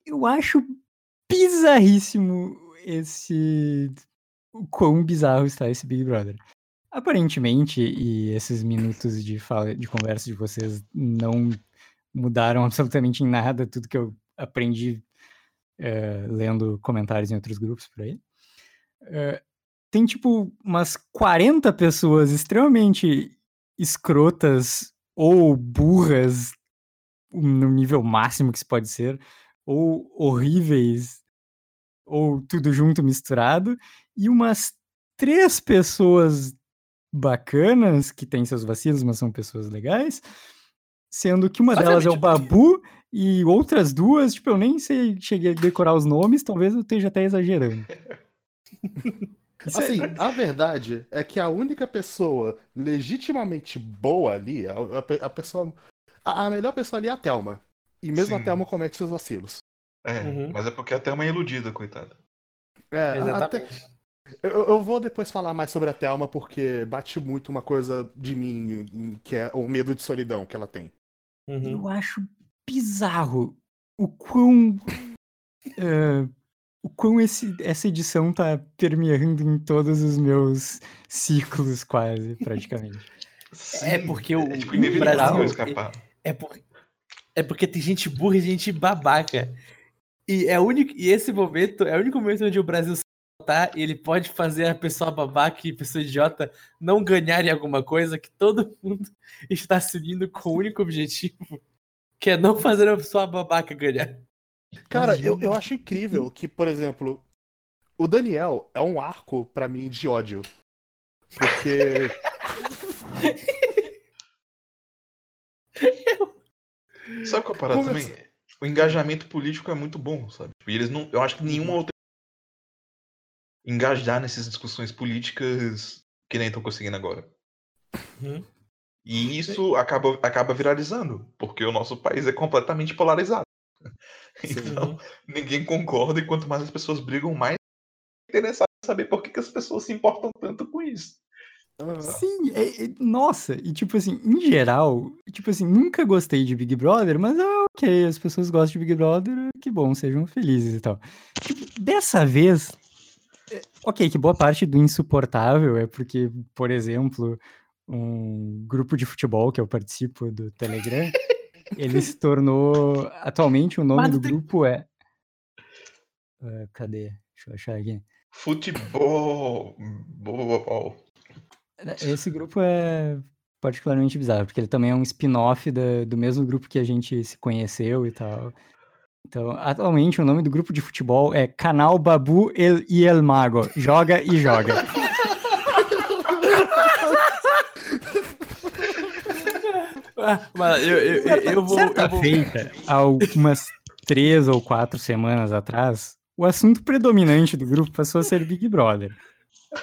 Eu acho bizarríssimo esse. O quão bizarro está esse Big Brother. Aparentemente, e esses minutos de, fala, de conversa de vocês não mudaram absolutamente em nada tudo que eu aprendi eh, lendo comentários em outros grupos por aí. Eh, tem tipo umas 40 pessoas extremamente escrotas ou burras no nível máximo que se pode ser, ou horríveis, ou tudo junto misturado, e umas três pessoas bacanas que têm seus vacilos, mas são pessoas legais, sendo que uma delas é o Babu e outras duas, tipo, eu nem sei, cheguei a decorar os nomes, talvez eu esteja até exagerando. É- Assim, a verdade é que a única pessoa legitimamente boa ali, a, a a pessoa. A, a melhor pessoa ali é a Thelma. E mesmo a Sim. Thelma comete seus vacilos. É, Uhum. mas é porque até uma iludida, coitada. É, até- Exatamente. eu, eu vou depois falar mais sobre a Thelma, porque bate muito uma coisa de mim, que é o medo de solidão que ela tem. Uhum. Eu acho bizarro o quão. eh, o quão esse, essa edição tá permeando em todos os meus ciclos, quase, praticamente. É porque o, É, tipo, o Brasil escapar. é, por, é porque tem gente burra e gente babaca. E é único e esse momento é o único momento onde o Brasil tá e ele pode fazer a pessoa babaca e a pessoa idiota não ganharem alguma coisa que todo mundo está se unindo com o único objetivo, que é não fazer a pessoa babaca ganhar. Cara, eu, eu acho incrível que, por exemplo, o Daniel é um arco pra mim de ódio. Porque. Sabe qual é a parada Como também? O engajamento político é muito bom, sabe? Tipo, E eles não. Eu acho que nenhuma outra. Engajar nessas discussões políticas que nem estão conseguindo agora. Uhum. E isso acaba, acaba viralizando, porque o nosso país é completamente polarizado. Então, ninguém concorda, e quanto mais as pessoas brigam, mais é interessado em saber por que, que as pessoas se importam tanto com isso. Sim, é- é- nossa, e tipo assim, em geral, tipo assim, nunca gostei de Big Brother, mas ah, ok, as pessoas gostam de Big Brother, que bom, sejam felizes e tal. Tipo, dessa vez, é, ok, que boa parte do insuportável é porque, por exemplo, um grupo de futebol que eu participo do Telegram, ele se tornou, atualmente o nome Mas do tem- grupo é... Ah, cadê? Deixa eu achar aqui. Futebol. Bol. Esse grupo é particularmente bizarro, porque ele também é um spin-off do mesmo grupo que a gente se conheceu e tal. Então, atualmente o nome do grupo de futebol é Canal Babu El, e El Mago. Joga e joga. mas eu, eu, eu, eu vou. Certa Eu vou... feita, algumas três ou quatro semanas atrás, o assunto predominante do grupo passou a ser Big Brother.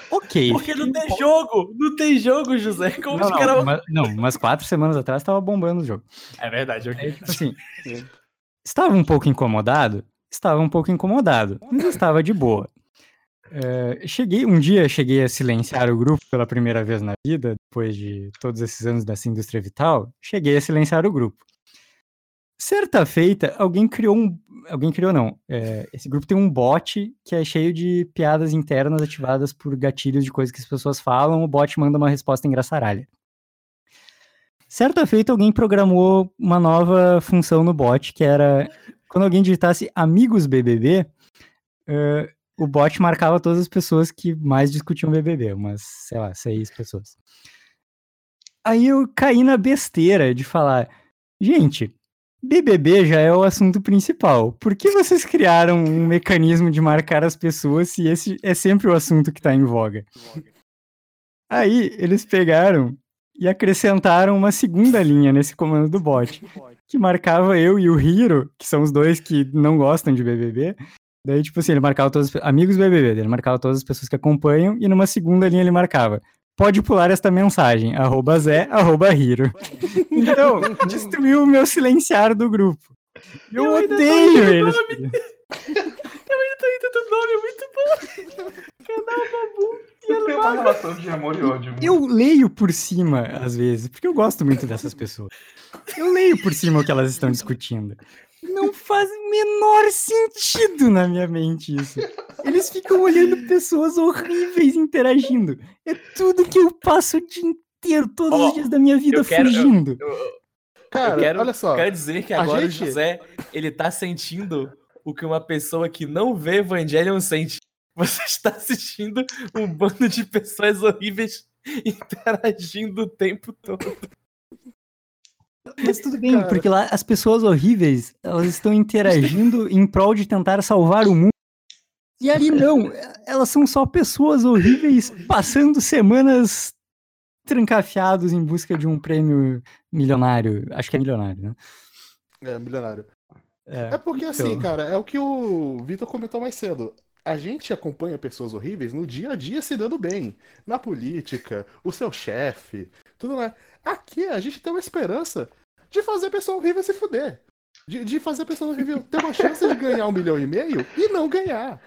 Ok. Porque não tem jogo! Não tem jogo, José. Como Não, os não, caras. mas- não, umas quatro semanas atrás tava bombando o jogo. É verdade, ok. Aí, tipo assim, estava um pouco incomodado? Estava um pouco incomodado, mas estava de boa. Eh, cheguei, um dia cheguei a silenciar o grupo pela primeira vez na vida, depois de todos esses anos dessa indústria vital, cheguei a silenciar o grupo. Certa feita, alguém criou um. Alguém criou, não. eh, esse grupo tem um bot que é cheio de piadas internas ativadas por gatilhos de coisas que as pessoas falam, o bot manda uma resposta engraçaralha. Certa feita, alguém programou uma nova função no bot, que era quando alguém digitasse amigos BBB, eh, o bot marcava todas as pessoas que mais discutiam BBB, umas, sei lá, seis pessoas. Aí eu caí na besteira de falar, gente, BBB já é o assunto principal. Por que vocês criaram um mecanismo de marcar as pessoas se esse é sempre o assunto que está em voga? Aí eles pegaram e acrescentaram uma segunda linha nesse comando do bot, que marcava eu e o Hiro, que são os dois que não gostam de BBB. Daí, tipo assim, ele marcava todos os amigos BBB, ele marcava todas as pessoas que acompanham, e numa segunda linha ele marcava. Pode pular esta mensagem, arroba Zé, arroba Hiro. Então, destruiu o meu silenciar do grupo. Eu, Eu odeio nome. Eu ainda tô indo do nome, é muito bom. Canal Babu. Eu tenho uma relação de amor e ódio. Eu leio por cima, às vezes, porque eu gosto muito dessas pessoas. Eu leio por cima o que elas estão discutindo. Não faz o menor sentido na minha mente isso. Eles ficam olhando pessoas horríveis interagindo. É tudo que eu passo o dia inteiro, todos Ó, os dias da minha vida eu quero- eu- fugindo. Cara, eu quero, olha só. quero dizer que agora gente- o José, ele tá sentindo o que uma pessoa que não vê Evangelion sente. Você está assistindo um bando de pessoas horríveis interagindo o tempo todo. Mas tudo bem, Cara. porque lá as pessoas horríveis, elas estão interagindo em prol de tentar salvar o mundo. E ali não, elas são só pessoas horríveis passando semanas trancafiados em busca de um prêmio milionário. Acho que é milionário, né? É, milionário. É, É porque assim, então. cara, é o que o Vitor comentou mais cedo. A gente acompanha pessoas horríveis no dia a dia se dando bem. Na política, o seu chefe, tudo mais. Aqui a gente tem uma esperança de fazer a pessoa horrível se fuder. De, de fazer a pessoa horrível ter uma chance de ganhar um milhão e meio e não ganhar.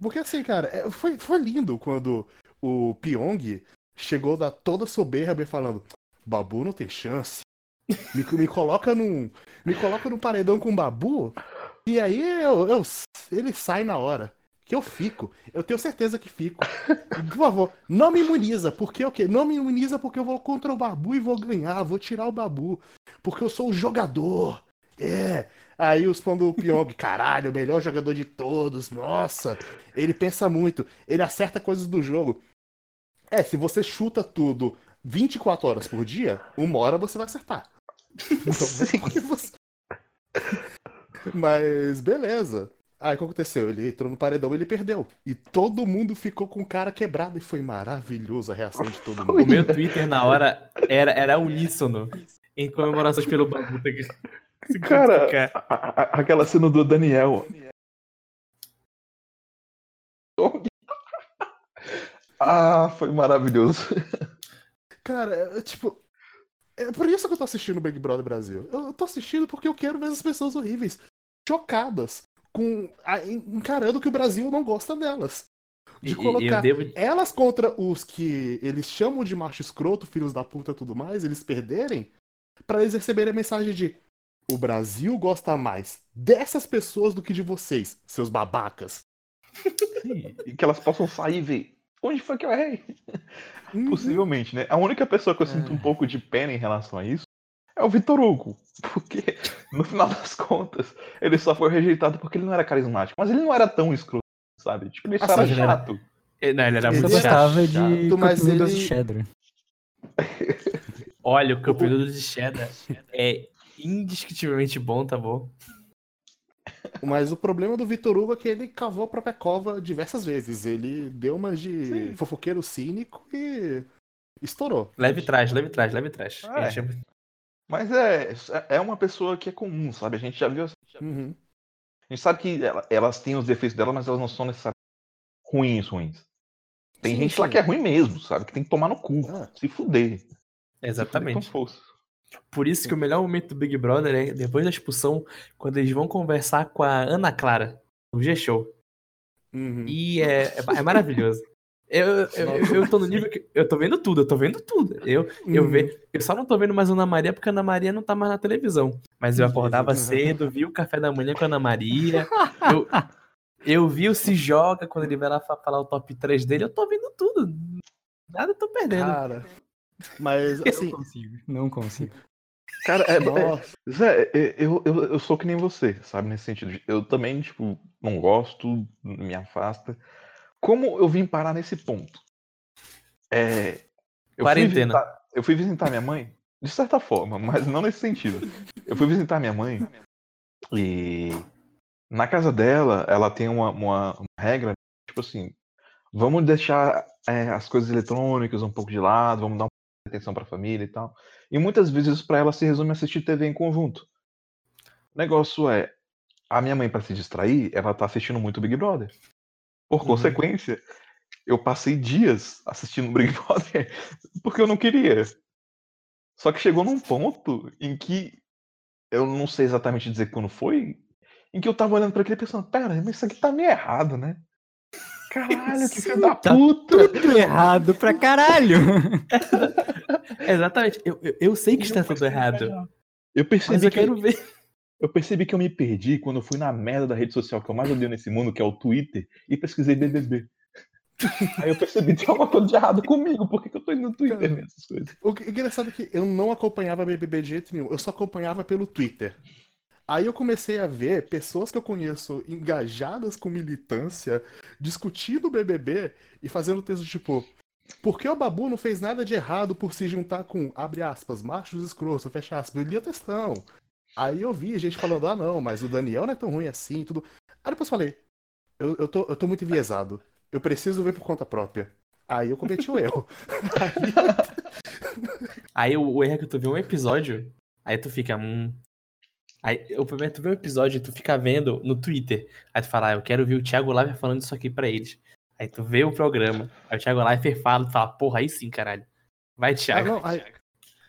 Porque assim, cara, é- foi, foi lindo quando o Pyong chegou da toda soberba e falando: Babu não tem chance. Me, me coloca num. Me coloca num paredão com o Babu E aí eu, eu- ele sai na hora. Que eu fico. Eu tenho certeza que fico. Por favor, não me imuniza. Porque o quê? Não me imuniza porque eu vou contra o Babu e vou ganhar. Vou tirar o Babu. Porque eu sou o jogador. É. Aí os fãs do Pyong, caralho, o melhor jogador de todos. Nossa. Ele pensa muito. Ele acerta coisas do jogo. É, se você chuta tudo 24 horas por dia, uma hora você vai acertar. Então, você- Mas beleza. Aí o que aconteceu? Ele entrou no paredão e ele perdeu. E todo mundo ficou com o cara quebrado e foi maravilhoso a reação de todo O mundo. meu Twitter na hora era, era uníssono. Em comemorações pelo Babu. Cara, a- a- aquela cena do Daniel. Ah, foi maravilhoso. Cara, é, tipo. É por isso que eu tô assistindo o Big Brother Brasil. Eu eu tô assistindo porque eu quero ver as pessoas horríveis, chocadas, com a- encarando que o Brasil não gosta delas. De colocar devo- elas contra os que eles chamam de macho escroto, filhos da puta e tudo mais, eles perderem, pra eles receberem a mensagem de o Brasil gosta mais dessas pessoas do que de vocês, seus babacas. E que elas possam sair e ver. Onde foi que eu errei? Uhum. Possivelmente, né? A única pessoa que eu sinto um pouco de pena em relação a isso é o Vitor Hugo. Porque, no final das contas, ele só foi rejeitado porque ele não era carismático. Mas ele não era tão escroto, sabe? Tipo, ele só Assim, era ele era- chato. Ele- Não, ele era Eu muito gostava chato. de mas Cup Noodles ele- de cheddar. Olha, o Noodles de cheddar é indiscutivelmente bom, tá bom? Mas o problema do Vitor Hugo é que ele cavou a própria cova diversas vezes. Ele deu umas de fofoqueiro cínico e estourou. Leve trás, leve trás, leve trás. É. Ele chama- Mas é, é uma pessoa que é comum, sabe? A gente já viu. Uhum. A gente sabe que ela- elas têm os defeitos dela, mas elas não são necessariamente ruins, ruins. Tem Sim, gente lá sim. que é ruim mesmo, sabe? Que tem que tomar no cu, Ah. se fuder. Se fuder Exatamente. com força. Por isso que o melhor momento do Big Brother é depois da expulsão, quando eles vão conversar com a Ana Clara, no G-Show. Uhum. E é, é, é maravilhoso. Eu, eu, eu, eu tô no nível que. Eu tô vendo tudo, eu tô vendo tudo. Eu, eu, Uhum. ve, eu só não tô vendo mais Ana Maria porque a Ana Maria não tá mais na televisão. Mas eu acordava cedo, vi o café da manhã com a Ana Maria. Eu, eu vi o Se Joga quando ele vai lá fa- falar o top 3 dele. Eu tô vendo tudo. Nada eu tô perdendo. Cara, mas assim, Não consigo, não consigo. Cara, é, é- Zé, é- eu, eu, eu sou que nem você, sabe? Nesse sentido. Eu também, tipo, não gosto, me afasta. Como eu vim parar nesse ponto? É, eu, fui Quarentena. visitar, eu fui visitar minha mãe, de certa forma, mas não nesse sentido. Eu fui visitar minha mãe e na casa dela, ela tem uma, uma, uma regra, tipo assim, vamos deixar é, as coisas eletrônicas um pouco de lado, vamos dar uma atenção pra família e tal. E muitas vezes pra ela se resume a assistir TV em conjunto. O negócio é, a minha mãe, pra se distrair, ela tá assistindo muito Big Brother. Por Uhum. consequência, eu passei dias assistindo Big Brother porque eu não queria. Só que chegou num ponto em que eu não sei exatamente dizer quando foi, em que eu tava olhando pra aquele pensando, pera, mas isso aqui tá meio errado, né? Caralho, que filho da Tá puta! Tudo errado pra caralho. Exatamente. Eu, eu, eu sei que está tudo errado. Eu percebi Mas eu que quero ver. Eu percebi que eu me perdi quando eu fui na merda da rede social que eu mais odeio nesse mundo, que é o Twitter, e pesquisei BBB. Aí eu percebi que tem alguma coisa de errado comigo, por que, eu tô indo no Twitter essas coisas? o que- engraçado é que eu não acompanhava BBB de jeito nenhum, eu só acompanhava pelo Twitter. Aí eu comecei a ver pessoas que eu conheço engajadas com militância, discutindo o BBB e fazendo texto tipo: por que o Babu não fez nada de errado por se juntar com, abre aspas, machos escrotos, fecha aspas, eu lia textão. Aí eu vi gente falando: ah, não, mas o Daniel não é tão ruim assim, tudo. Aí depois falei: eu, eu, tô, eu tô muito enviesado, eu preciso ver por conta própria. Aí eu cometi o erro. Aí o, o erro é que tu vê um episódio, aí tu fica. Hum. Aí o problema que tu vê um episódio e tu fica vendo no Twitter. Aí tu fala, ah, eu quero ver o Thiago Leifert falando isso aqui pra eles. Aí tu vê o programa, aí o Thiago Leifert fala, tu fala, porra, aí sim, caralho. Vai, Ah, Thiago. não, aí-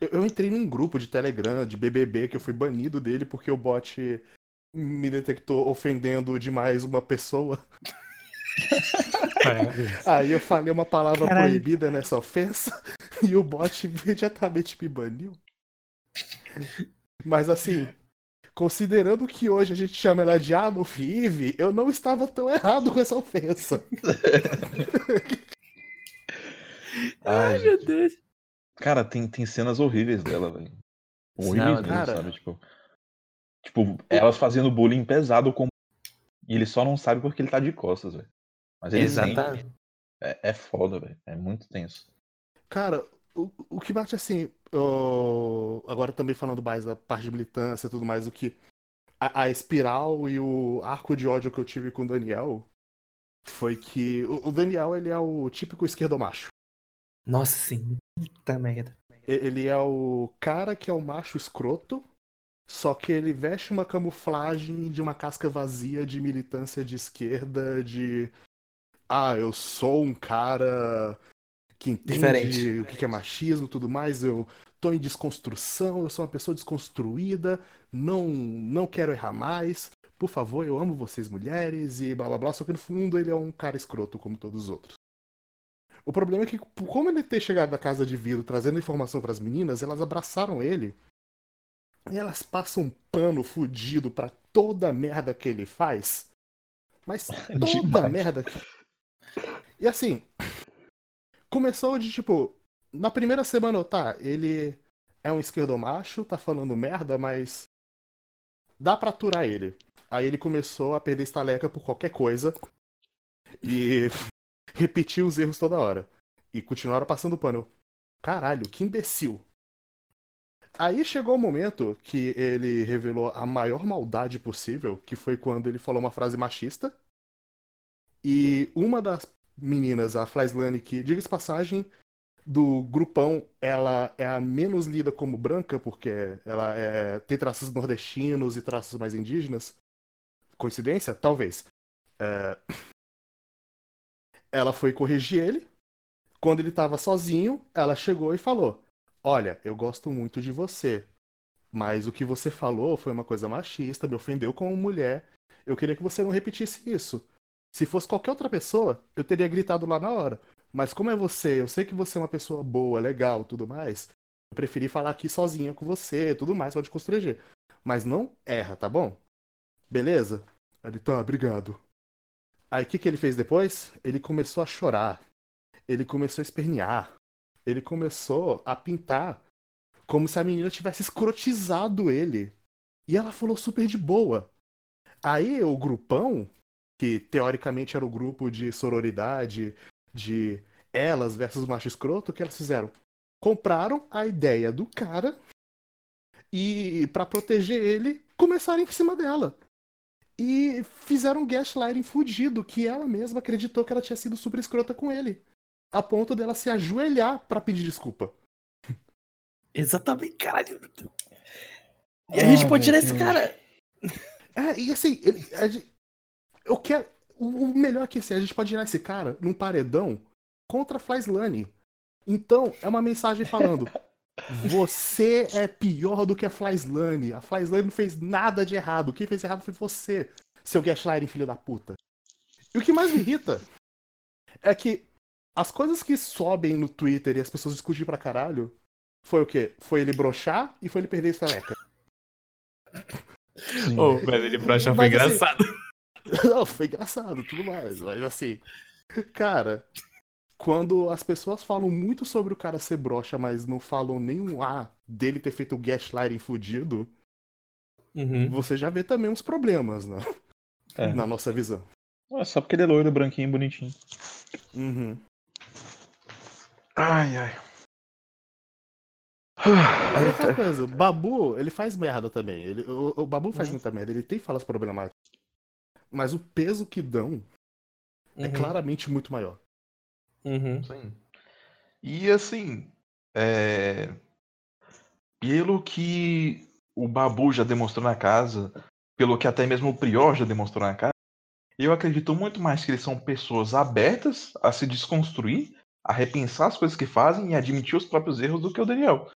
eu, eu entrei num grupo de Telegram de BBB que eu fui banido dele porque o bot me detectou ofendendo demais uma pessoa. Aí eu falei uma palavra Caralho. proibida nessa ofensa e o bot imediatamente me baniu. Mas assim, considerando que hoje a gente chama ela de Adolf Eve, eu não estava tão errado com essa ofensa. Ai, meu Deus. Cara, tem, tem cenas horríveis dela, velho. Horríveis Não, mesmo, cara. sabe? Tipo, tipo, elas fazendo bullying pesado com. E ele só não sabe porque ele tá de costas, velho. Mas ele sente. Exatamente. É, é foda, velho. É muito tenso. Cara, o, o que bate assim, ó, agora também falando mais da parte de militância e tudo mais, o que a, a espiral e o arco de ódio que eu tive com o Daniel foi que o, o Daniel ele é o típico esquerdomacho. Nossa, sim. Puta merda. Ele é o cara que é o macho escroto, só que ele veste uma camuflagem de uma casca vazia de militância de esquerda, de ah, eu sou um cara que entende Diferente. o que é machismo e tudo mais, eu tô em desconstrução, eu sou uma pessoa desconstruída, não não quero errar mais, por favor, eu amo vocês mulheres e blá blá blá, só que no fundo ele é um cara escroto como todos os outros. O problema é que, como ele ter chegado na casa de vidro trazendo informação para as meninas, elas abraçaram ele e elas passam um pano fudido pra toda a merda que ele faz. Mas toda a merda. que- E assim, começou de tipo, na primeira semana, tá, ele é um esquerdomacho, tá falando merda, mas dá pra aturar ele. Aí ele começou a perder estaleca por qualquer coisa e repetiu os erros toda hora. E continuaram passando pano. Eu, Caralho, que imbecil. Aí chegou o momento que ele revelou a maior maldade possível, que foi quando ele falou uma frase machista. E uma das meninas, a Flyslane, que, diga-se passagem, do grupão, ela é a menos lida como branca, porque ela é- tem traços nordestinos e traços mais indígenas. Coincidência? Talvez. É, Ela foi corrigir ele. Quando ele tava sozinho, ela chegou e falou: Olha, eu gosto muito de você, mas o que você falou foi uma coisa machista, me ofendeu como mulher. Eu queria que você não repetisse isso. Se fosse qualquer outra pessoa, eu teria gritado lá na hora. Mas como é você, eu sei que você é uma pessoa boa, legal, tudo mais. Eu preferi falar aqui sozinha com você, tudo mais, pode constranger. Mas não erra, tá bom? Beleza? Ele, tá, obrigado. Aí o que, que ele fez depois? Ele começou a chorar. Ele começou a espernear. Ele começou a pintar como se a menina tivesse escrotizado ele. E ela falou super de boa. Aí o grupão, que teoricamente era o grupo de sororidade, de elas versus macho escroto, o que elas fizeram? Compraram a ideia do cara e, para proteger ele, começaram em cima dela. E fizeram um gaslighting fudido, que ela mesma acreditou que ela tinha sido super escrota com ele. A ponto dela se ajoelhar pra pedir desculpa. Exatamente, caralho. E a gente Ah, pode tirar meu esse Deus. cara. É, e assim, ele- a gente- eu quero. O o melhor que assim, a gente pode tirar esse cara num paredão contra a Flyslane. Então, é uma mensagem falando: Você é pior do que a Flyslane. A Flyslane não fez nada de errado. Quem fez errado foi você, seu gaslighting filho da puta. E o que mais me irrita é que as coisas que sobem no Twitter e as pessoas discutem pra caralho foi o quê? Foi ele broxar e foi ele perder a estaleca. Ô, velho, ele pra achar foi Mas, assim, engraçado. Não, foi engraçado, tudo mais. Mas assim, cara, quando as pessoas falam muito sobre o cara ser broxa, mas não falam nenhum A dele ter feito o gaslighting fudido, Uhum. você já vê também uns problemas né? É. na nossa visão. É só porque ele é loiro, branquinho e bonitinho. Uhum. Ai, ai. Aí outra coisa, o Babu, ele faz merda também. Ele, o, o Babu faz muita merda, ele tem falas problemáticas. Mas o peso que dão é Uhum. claramente muito maior. Uhum. Sim. E assim, é... pelo que o Babu já demonstrou na casa, pelo que até mesmo o Prior já demonstrou na casa, eu acredito muito mais que eles são pessoas abertas a se desconstruir, a repensar as coisas que fazem e admitir os próprios erros do que o Daniel.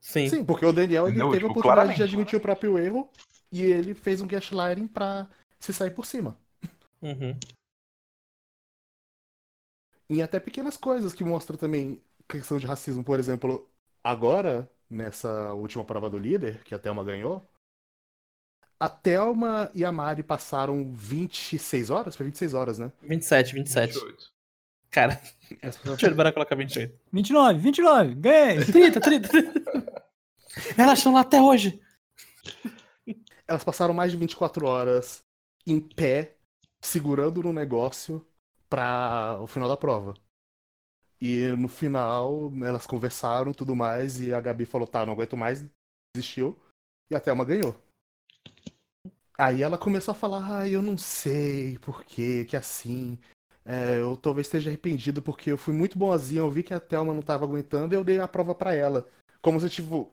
Sim. Sim, porque o Daniel ele teve a Tipo, oportunidade de admitir o próprio erro e ele fez um gaslighting pra se sair por cima. Uhum. Em até pequenas coisas que mostram também questão de racismo. Por exemplo, agora, nessa última prova do líder, que a Thelma ganhou, A Thelma e a Mari passaram 26 horas? Foi 26 horas, né? 27, 27. Cara, deixa eu bora colocar 28. 29, 29, ganhei! 30, 30, 30. Elas estão lá até hoje. Elas passaram mais de 24 horas em pé, segurando no negócio para o final da prova. E no final, elas conversaram e tudo mais, e a Gabi falou, tá, não aguento mais, desistiu, e a Thelma ganhou. Aí ela começou a falar, ah, eu não sei por quê, que assim, é, eu talvez esteja arrependido porque eu fui muito boazinha, eu vi que a Thelma não tava aguentando e eu dei a prova para ela. Como se, tipo,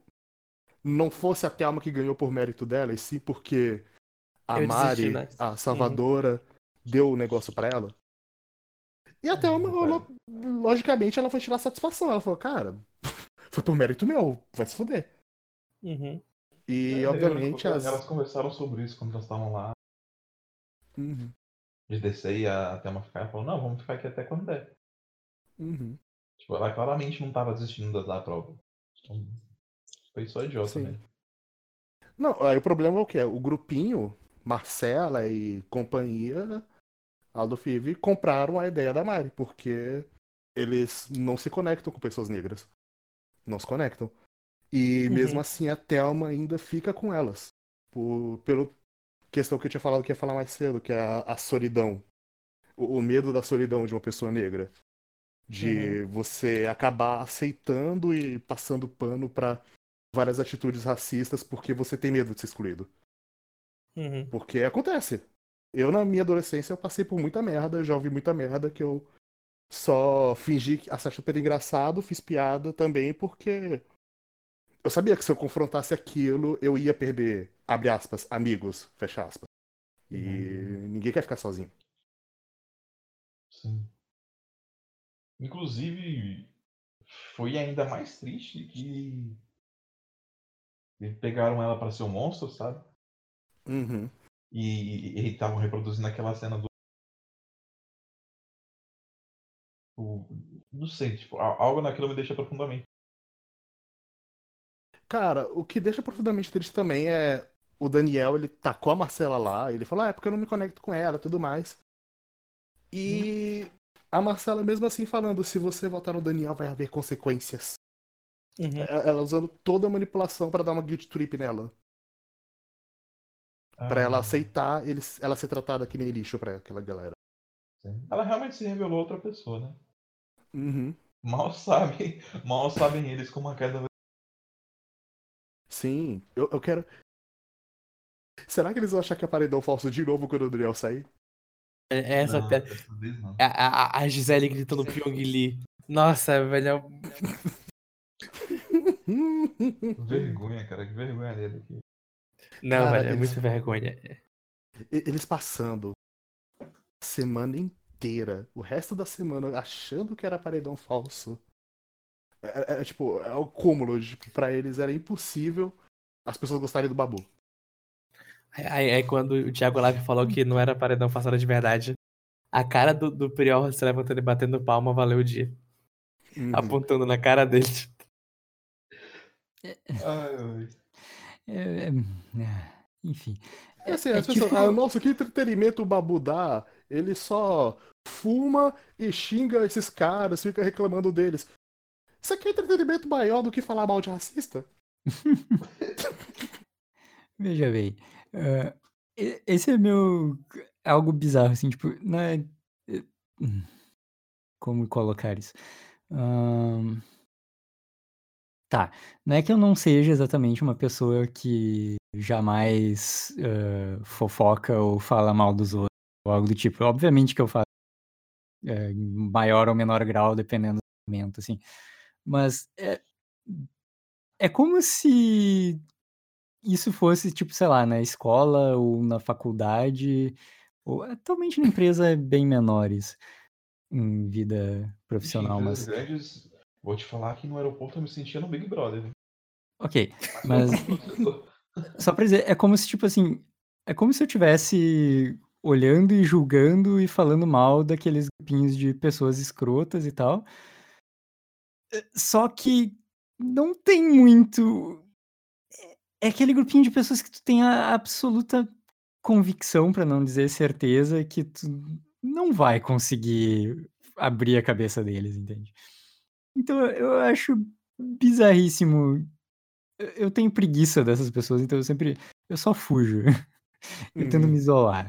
não fosse a Thelma que ganhou por mérito dela, e sim porque a Eu Mari, desisti, né? a Salvadora, deu o negócio pra ela. E a Thelma, ela- logicamente, ela foi tirar satisfação. Ela falou, cara, foi por mérito meu, vai se fuder. Uhum. E, É, obviamente, elas... as. elas conversaram sobre isso quando elas estavam lá. Uhum, De descer e a Thelma ficar. Ela falou, não, vamos ficar aqui até quando der. uhum. Tipo, ela claramente não tava desistindo da, da prova. Então, foi só idiota, Sim. né? Não, aí o problema é o quê? O grupinho, Marcela e companhia, Aldo Five, compraram a ideia da Mari, porque eles não se conectam com pessoas negras. Não se conectam. E Uhum. mesmo assim a Thelma ainda fica com elas. Por, pelo questão que eu tinha falado que ia falar mais cedo, que é a, a solidão. O, o medo da solidão de uma pessoa negra. De você acabar aceitando e passando pano pra várias atitudes racistas porque você tem medo de ser excluído. Uhum. Porque acontece. Eu, na minha adolescência, eu passei por muita merda, já ouvi muita merda que eu só fingi que achar super engraçado, fiz piada também, porque eu sabia que se eu confrontasse aquilo, eu ia perder, abre aspas, amigos, fecha aspas. E ninguém quer ficar sozinho. Sim. Inclusive, foi ainda mais triste que eles pegaram ela pra ser um monstro, sabe? Uhum. E estavam reproduzindo aquela cena do. o- Não sei, tipo, algo naquilo me deixa profundamente. Cara, o que deixa profundamente triste também é o Daniel, ele tacou a Marcela lá, ele falou, ah, é porque eu não me conecto com ela, tudo mais. E a Marcela mesmo assim falando, se você votar no Daniel vai haver consequências. Uhum. É- Ela usando toda a manipulação pra dar uma guilt trip nela. Pra ela Ah, aceitar eles, ela ser tratada que nem lixo pra aquela galera. sim. Ela realmente se revelou outra pessoa, né? Uhum. Mal sabem, mal sabem eles como a queda vai. Sim, eu, eu quero. Será que eles vão achar que é paredão falso de novo quando o Daniel sair? É- Essa Não, até- não. a, a, a Gisele gritando Pyong Lee. Nossa, velho. é Vergonha, cara, que vergonha dele aqui. Não, Cara, velho, é eles- muito vergonha. E- Eles passando a semana inteira, o resto da semana, achando que era paredão falso. É, é- é, tipo, é o cúmulo. de, Tipo, pra eles era impossível as pessoas gostarem do Babu. Aí, aí quando o Thiago Live falou que não era paredão façada de verdade, a cara do, do Priol se levantando e batendo palma valeu o dia. Uhum. Apontando na cara dele. Ai, ai. É, é, é, enfim. É assim, é as pessoas, tipo- ah, nossa, que entretenimento o Babu dá. Ele só fuma e xinga esses caras, fica reclamando deles. Isso aqui é entretenimento maior do que falar mal de racista? Veja bem, e- esse é meu algo bizarro, assim, tipo, não é, hum, como colocar isso? Ahn, tá, não é que eu não seja exatamente uma pessoa que jamais eh, fofoca ou fala mal dos outros, ou algo do tipo. Obviamente que eu faço em maior ou menor grau, dependendo do momento, assim. Mas é, é como se isso fosse, tipo, sei lá, na escola ou na faculdade, ou atualmente na empresa é bem menores em vida profissional, empresas mas grandes, vou te falar que no aeroporto eu me sentia no Big Brother. né? ok. Mas só pra dizer, é como se, tipo assim, é como se eu tivesse olhando e julgando e falando mal daqueles grupinhos de pessoas escrotas e tal. Eh, Só que não tem muito. é- é aquele grupinho de pessoas que tu tem a absoluta convicção, pra não dizer certeza, que tu não vai conseguir abrir a cabeça deles, entende? Então eu acho bizarríssimo. Eu tenho preguiça dessas pessoas, então eu sempre eu só fujo. Eu tento Uhum. me isolar.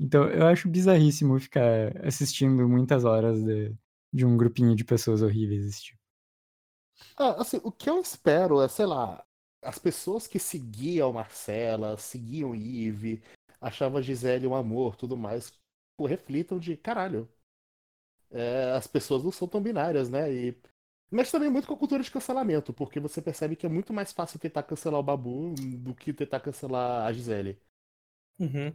Então eu acho bizarríssimo ficar assistindo muitas horas de de um grupinho de pessoas horríveis desse tipo. Ah, assim, o que eu espero é, sei lá, as pessoas que seguiam Marcela, seguiam Ive, achavam Gisele um amor, tudo mais, reflitam de caralho. É, as pessoas não são tão binárias, né? E mexe também muito com a cultura de cancelamento, porque você percebe que é muito mais fácil tentar cancelar o Babu do que tentar cancelar a Gisele. Uhum.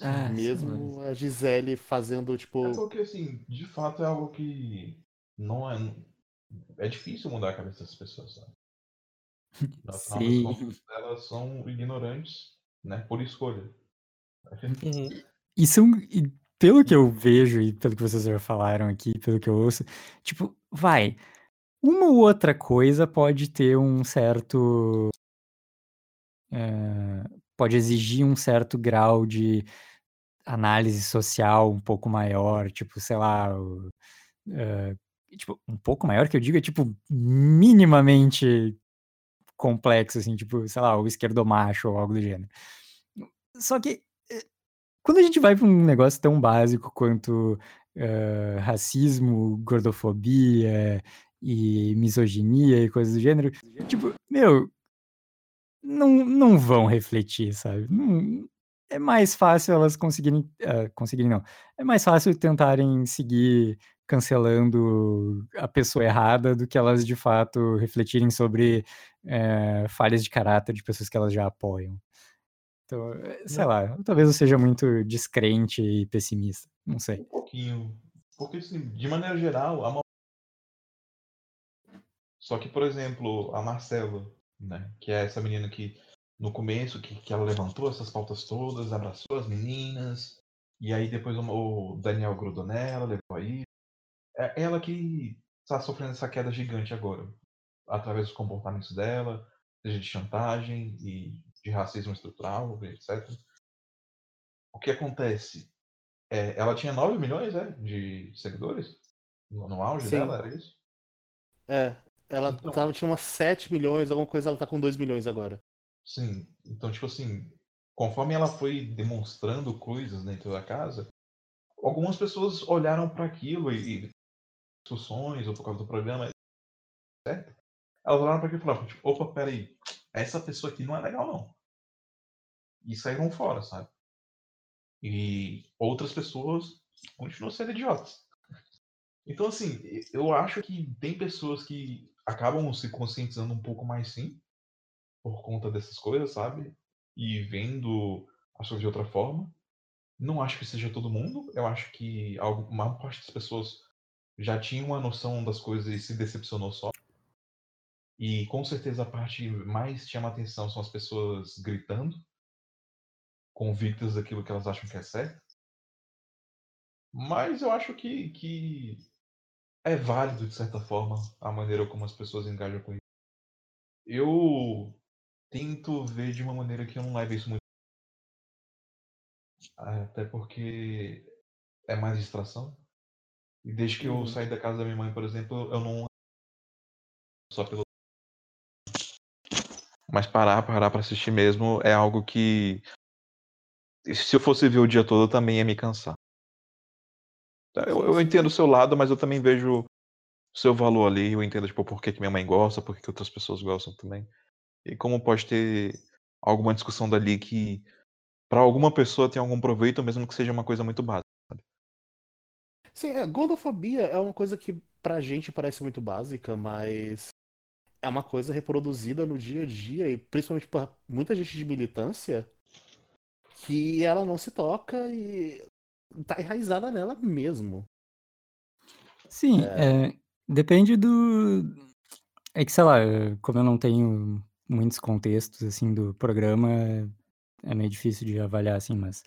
Ah, Mesmo a Gisele fazendo, tipo. É porque, assim, de fato é algo que não é. É difícil mudar a cabeça das pessoas, sabe? Sim. contas, elas são ignorantes, né? Por escolha. Uhum. E são e pelo que eu vejo e pelo que vocês já falaram aqui, pelo que eu ouço, tipo, vai, uma ou outra coisa pode ter um certo eh, pode exigir um certo grau de análise social um pouco maior, tipo, sei lá, eh, tipo, um pouco maior que eu digo é, tipo, minimamente complexo, assim, tipo, sei lá, o esquerdomacho ou algo do gênero. Só que, eh, quando a gente vai pra um negócio tão básico quanto, hã, racismo, gordofobia e misoginia e coisas do gênero, tipo, meu não não vão refletir, sabe? Não é mais fácil elas conseguirem hã, conseguirem não, é mais fácil tentarem seguir cancelando a pessoa errada do que elas de fato refletirem sobre, eh, falhas de caráter de pessoas que elas já apoiam. Então, eh, sei Não. lá, talvez eu seja muito descrente e pessimista, não sei. Um pouquinho. Porque, assim, de maneira geral, a Só que, por exemplo, a Marcela, né? Que é essa menina que no começo que, que ela levantou essas pautas todas, abraçou as meninas, e aí depois o, o Daniel grudou nela, levou aí. É ela que está sofrendo essa queda gigante agora, através dos comportamentos dela, seja de chantagem e de racismo estrutural, etc. O que acontece? É, ela tinha 9 milhões é, de seguidores no, no auge Sim. dela, era isso? É, ela Então. tava, tinha umas 7 milhões, alguma coisa, ela tá com 2 milhões agora. Sim. Então, tipo assim, conforme ela foi demonstrando coisas dentro da casa, algumas pessoas olharam para aquilo e, e discussões ou por causa do programa, certo? Elas olharam para aquilo e falaram, tipo, opa, peraí, essa pessoa aqui não é legal não. E saíram fora, sabe? E outras pessoas continuam sendo idiotas. Então, assim, eu acho que tem pessoas que acabam se conscientizando um pouco mais sim, por conta dessas coisas, sabe? E vendo as coisas de outra forma. Não acho que seja todo mundo. Eu acho que a maior parte das pessoas já tinha uma noção das coisas e se decepcionou só. E com certeza a parte mais chama atenção são as pessoas gritando, convictas daquilo que elas acham que é certo. Mas eu acho que, que é válido, de certa forma, a maneira como as pessoas engajam com isso. Eu tento ver de uma maneira que eu não leve isso muito. Até porque é mais distração. E desde que Uhum. eu saí da casa da minha mãe, por exemplo, eu não. Só pelo. Mas parar, parar pra assistir mesmo é algo que. Se eu fosse ver o dia todo, eu também ia me cansar. Tá, Eu, eu entendo o seu lado, mas eu também vejo o seu valor ali. Eu entendo, tipo, por que, que minha mãe gosta, por que, que outras pessoas gostam também. E como pode ter alguma discussão dali que, pra alguma pessoa, tem algum proveito, mesmo que seja uma coisa muito básica. Sim, é, gordofobia é uma coisa que pra gente parece muito básica, mas é uma coisa reproduzida no dia a dia, e principalmente por muita gente de militância, que ela não se toca e tá enraizada nela mesmo. Sim, eh, depende do é que, sei lá, como eu não tenho muitos contextos, assim, do programa, é meio difícil de avaliar, assim, mas,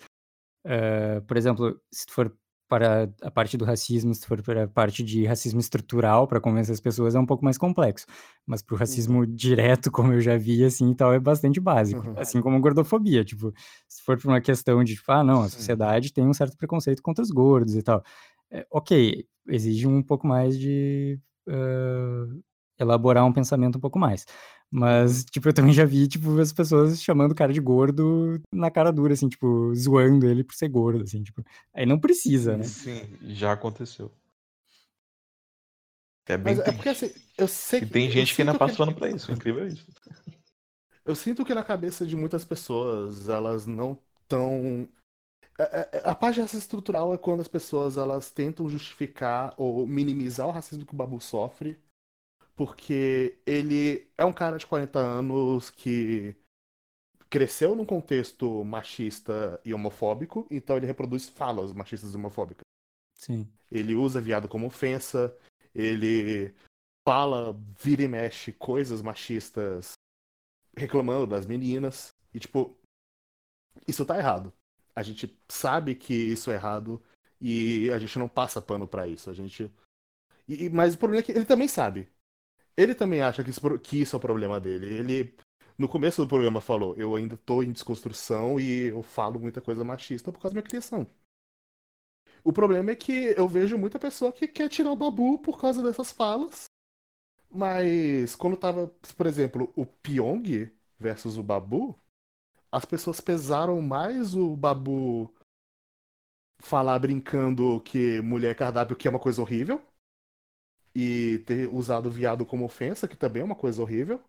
eh, por exemplo, se tu for para a parte do racismo, se for para a parte de racismo estrutural, para convencer as pessoas, é um pouco mais complexo. Mas para o racismo direto, como eu já vi, assim, e tal, é bastante básico. Uhum. Assim como a gordofobia, tipo, se for por uma questão de, tipo, ah, não, a sociedade tem um certo preconceito contra os gordos e tal. É, ok, exige um pouco mais de ah, elaborar um pensamento um pouco mais. Mas, tipo, eu também já vi, tipo, as pessoas chamando o cara de gordo na cara dura, assim, tipo, zoando ele por ser gordo, assim, tipo. Aí não precisa, né? Sim, já aconteceu. É bem Mas é porque assim, eu sei E que. tem gente que ainda sinto passa pano pra isso. Incrível isso. Eu sinto que na cabeça de muitas pessoas, elas não tão. É- é- A parte de racismo estrutural é quando as pessoas elas tentam justificar ou minimizar o racismo que o Babu sofre, porque ele é um cara de 40 anos que cresceu num contexto machista e homofóbico, então ele reproduz falas machistas e homofóbicas. Sim. Ele usa viado como ofensa, ele fala, vira e mexe coisas machistas reclamando das meninas. E, tipo, isso tá errado. A gente sabe que isso é errado e a gente não passa pano pra isso. A gente. E- mas o problema é que ele também sabe. Ele também acha que isso, é o problema dele. Ele, no começo do programa, falou: Eu ainda tô em desconstrução e eu falo muita coisa machista por causa da minha criação. O problema é que eu vejo muita pessoa que quer tirar o babu por causa dessas falas. Mas quando tava, por exemplo, o Pyong versus o Babu, as pessoas pesaram mais o Babu falar brincando que mulher cardápio que é uma coisa horrível. E ter usado viado como ofensa, que também é uma coisa horrível.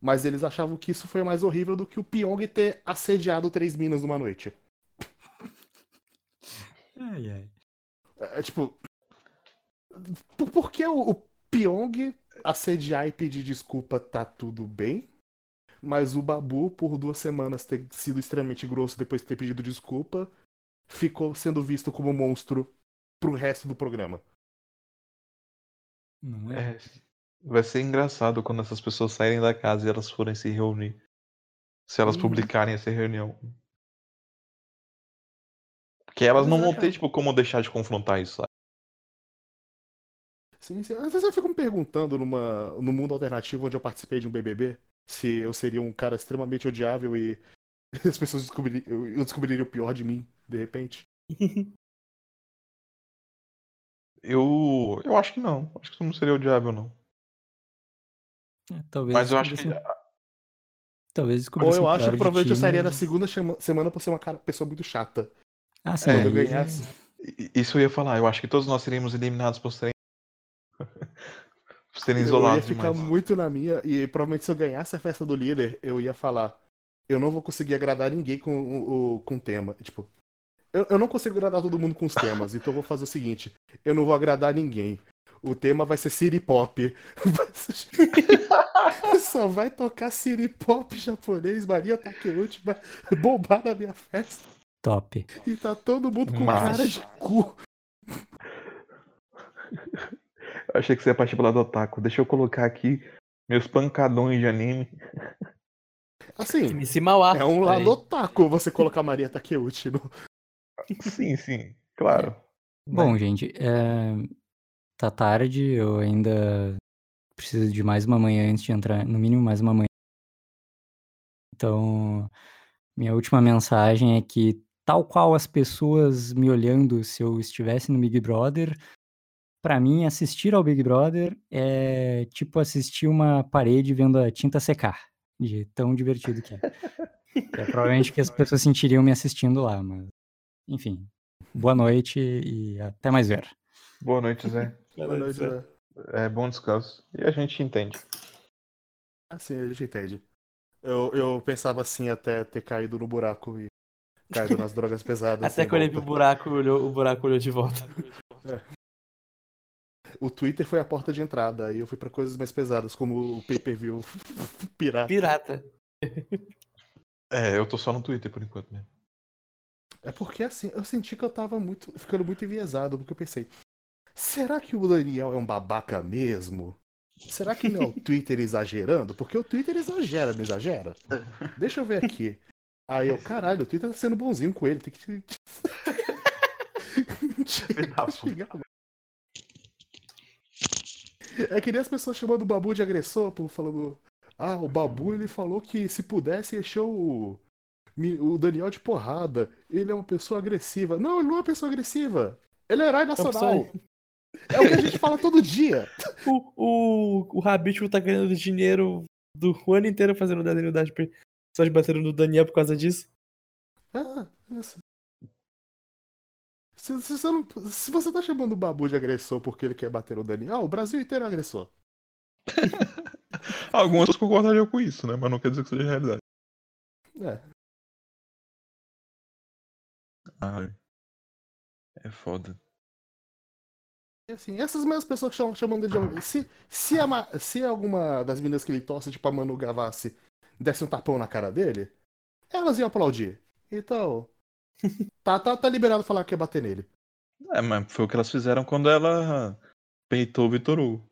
Mas eles achavam que isso foi mais horrível do que o Pyong ter assediado três minas numa noite. Ai, ai. É, tipo. Por, por que o, o Pyong assediar e pedir desculpa tá tudo bem? Mas o Babu, por duas semanas ter sido extremamente grosso depois de ter pedido desculpa, ficou sendo visto como monstro pro resto do programa. Não é? É, vai ser engraçado quando essas pessoas saírem da casa e elas forem se reunir. Se elas Uhum. publicarem essa reunião. Porque elas não vão ter, tipo, como deixar de confrontar isso, sabe? Sim, sim. Às vezes eu fico me perguntando numa, no mundo alternativo onde eu participei de um BBB, se eu seria um cara extremamente odiável e as pessoas descobririam, eu eu descobriria o pior de mim, de repente. Eu, eu acho que não. Acho que isso não seria odiável, não. É, talvez Mas eu acho que. descobrissem- Talvez Ou eu acho que provavelmente eu sairia na segunda semana por ser uma cara- pessoa muito chata. Ah, sim. É, Quando eu ganhasse. Isso eu ia falar. Eu acho que todos nós seríamos eliminados por serem. por serem Eu ia isolados ficar demais. muito na minha, e provavelmente se eu ganhasse a festa do líder, eu ia falar: eu não vou conseguir agradar ninguém com o, com o tema. Tipo, eu, eu não consigo agradar todo mundo com os temas, então eu vou fazer o seguinte: eu não vou agradar ninguém. O tema vai ser City Pop. Só vai tocar City Pop japonês, Maria Takeuchi vai bombar na minha festa. Top. E tá todo mundo com Mas- cara de cu. Eu achei que você ia partir pro lado do otaku. Deixa eu colocar aqui meus pancadões de anime. Assim, é um Aí. lado otaku você colocar Maria Takeuchi no, Sim, sim, claro. Bom, gente, é... tá tarde, eu ainda preciso de mais uma manhã antes de entrar, no mínimo mais uma manhã. Então, minha última mensagem é que, tal qual as pessoas me olhando se eu estivesse no Big Brother, pra mim, assistir ao Big Brother é tipo assistir uma parede vendo a tinta secar, de tão divertido que é. É provavelmente que as pessoas sentiriam me assistindo lá, mas, enfim, boa noite e até mais ver. Boa noite, Zé. Boa noite, né? É bom descanso. E a gente entende. Assim, a gente entende. Eu, eu pensava assim até ter caído no buraco e caído nas drogas pesadas. Até que eu olhei pro buraco, olhou, o buraco olhou de volta. O Twitter foi a porta de entrada, aí eu fui pra coisas mais pesadas, como o pay-per-view pirata. Pirata. É, eu tô só no Twitter por enquanto mesmo. É porque assim, eu senti que eu tava muito, ficando muito enviesado, porque eu pensei, será que o Daniel é um babaca mesmo? Será que não é o Twitter exagerando? Porque o Twitter exagera, não exagera? Deixa eu ver aqui. Aí eu, caralho, o Twitter tá sendo bonzinho com ele, tem que. É que nem as pessoas chamando o Babu de agressor, falando. Ah, o Babu ele falou que se pudesse encher o, o Daniel de porrada. Ele é uma pessoa agressiva. Não, ele não é uma pessoa agressiva. Ele é herói nacional. É o que a gente fala todo dia. O, o, o Habitio tá ganhando dinheiro do ano inteiro fazendo desenho das pessoas batendo no Daniel por causa disso. Ah, isso. Se, se você não- se você tá chamando o Babu de agressor porque ele quer bater no Daniel, o Brasil inteiro é agressor. Algumas pessoas concordariam com isso, né? Mas não quer dizer que seja realidade. É. Ai. É foda. E assim, essas mesmas pessoas que chamam, chamando ele de. Se, se, a Ma- se alguma das meninas que ele torce, tipo a Manu Gavassi, desse um tapão na cara dele, elas iam aplaudir. Então. Tá, tá, tá liberado falar que ia bater nele. É, mas foi o que elas fizeram quando ela peitou o Vitor Hugo.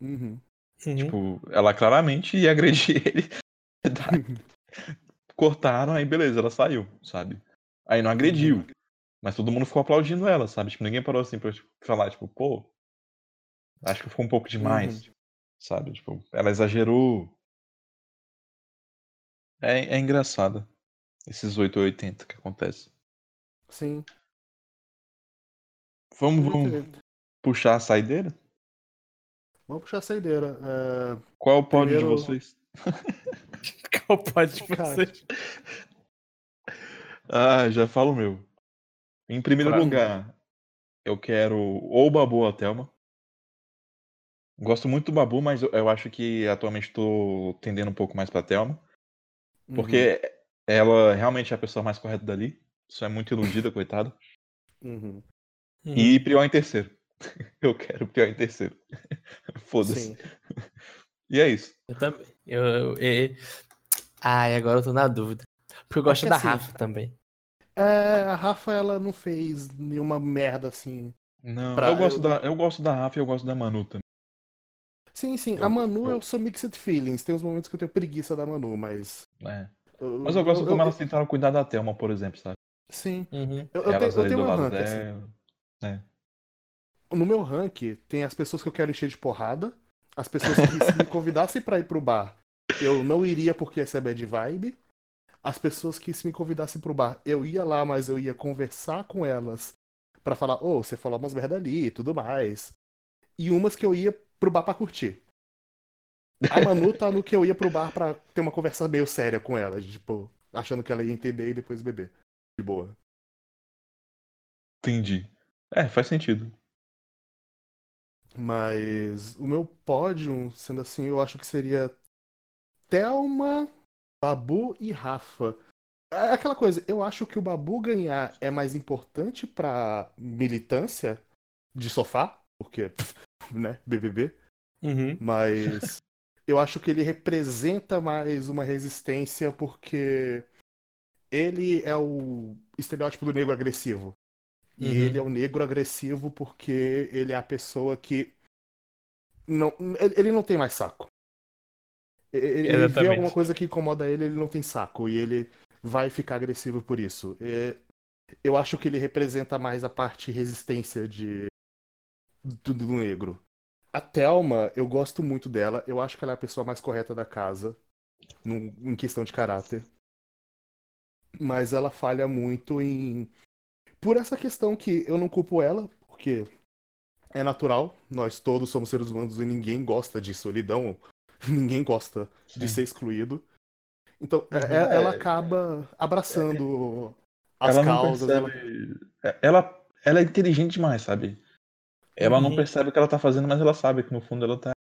Uhum. Tipo, ela claramente ia agredir ele. Cortaram, aí beleza, ela saiu, sabe? Aí não agrediu. Mas todo mundo ficou aplaudindo ela, sabe? Tipo, ninguém parou assim pra tipo, falar, tipo, pô. Acho que ficou um pouco demais. Sabe? Tipo, ela exagerou. É, é engraçado. Esses 880 que acontece. Sim. Vamos, Vamos puxar a saideira? Vamos puxar a saideira. É, Qual o pódio Primeiro- de vocês? Qual pode de Cara. vocês? Ah, já falo o meu. Em primeiro Pra mim. lugar, eu quero ou o Babu ou a Thelma. Gosto muito do Babu, mas eu, eu acho que atualmente estou tendendo um pouco mais pra Thelma. uhum. Porque ela realmente é a pessoa mais correta dali. Só é muito iludida, coitada. Uhum. E pior em terceiro. Eu quero pior em terceiro. Foda-se. E é isso. Eu também. Eu, eu, eu- Ai, agora eu tô na dúvida. Porque eu gosto da assim- Rafa também. É, a Rafa, ela não fez nenhuma merda assim. Não, Pra- eu, gosto eu- Da, eu gosto da Rafa e eu gosto da Manu também. Sim, sim. Eu- a Manu, eu- eu sou mixed feelings. Tem uns momentos que eu tenho preguiça da Manu, mas. É. Eu, Mas eu gosto como elas tentaram cuidar da Thelma, por exemplo, sabe? Sim. Uhum. Eu, eu eu tenho um lado rank, assim. É. No meu rank, tem as pessoas que eu quero encher de porrada. As pessoas que se me convidassem pra ir pro bar, eu não iria porque essa é bad vibe. As pessoas que se me convidassem pro bar, eu ia lá, mas eu ia conversar com elas pra falar, ô, você falou umas merda ali e tudo mais. E umas que eu ia pro bar pra curtir. A Manu tá no que eu ia pro bar pra ter uma conversa meio séria com ela, tipo, achando que ela ia entender e depois beber. De boa. Entendi. É, faz sentido. Mas o meu pódio, sendo assim, eu acho que seria Thelma, Babu e Rafa. É aquela coisa, eu acho que o Babu ganhar é mais importante pra militância de sofá, porque, né, BBB. Uhum. Mas eu acho que ele representa mais uma resistência porque ele é o estereótipo do negro agressivo. E Uhum. ele é o negro agressivo porque ele é a pessoa que não, ele ele não tem mais saco. Ele, ele vê alguma coisa que incomoda ele, ele não tem saco e ele vai ficar agressivo por isso. É, eu acho que ele representa mais a parte resistência de do, do negro. A Thelma, eu gosto muito dela. Eu acho que ela é a pessoa mais correta da casa, num- em questão de caráter. Mas ela falha muito em. Por essa questão que eu não culpo ela, porque é natural. Nós todos somos seres humanos e ninguém gosta de solidão. Ninguém gosta de ser excluído. Então, é- é- ela acaba abraçando as ela não causas. ela- percebe. É, Ela, ela é inteligente demais, sabe? Ela não Uhum. percebe o que ela tá fazendo, mas ela sabe que no fundo ela tá.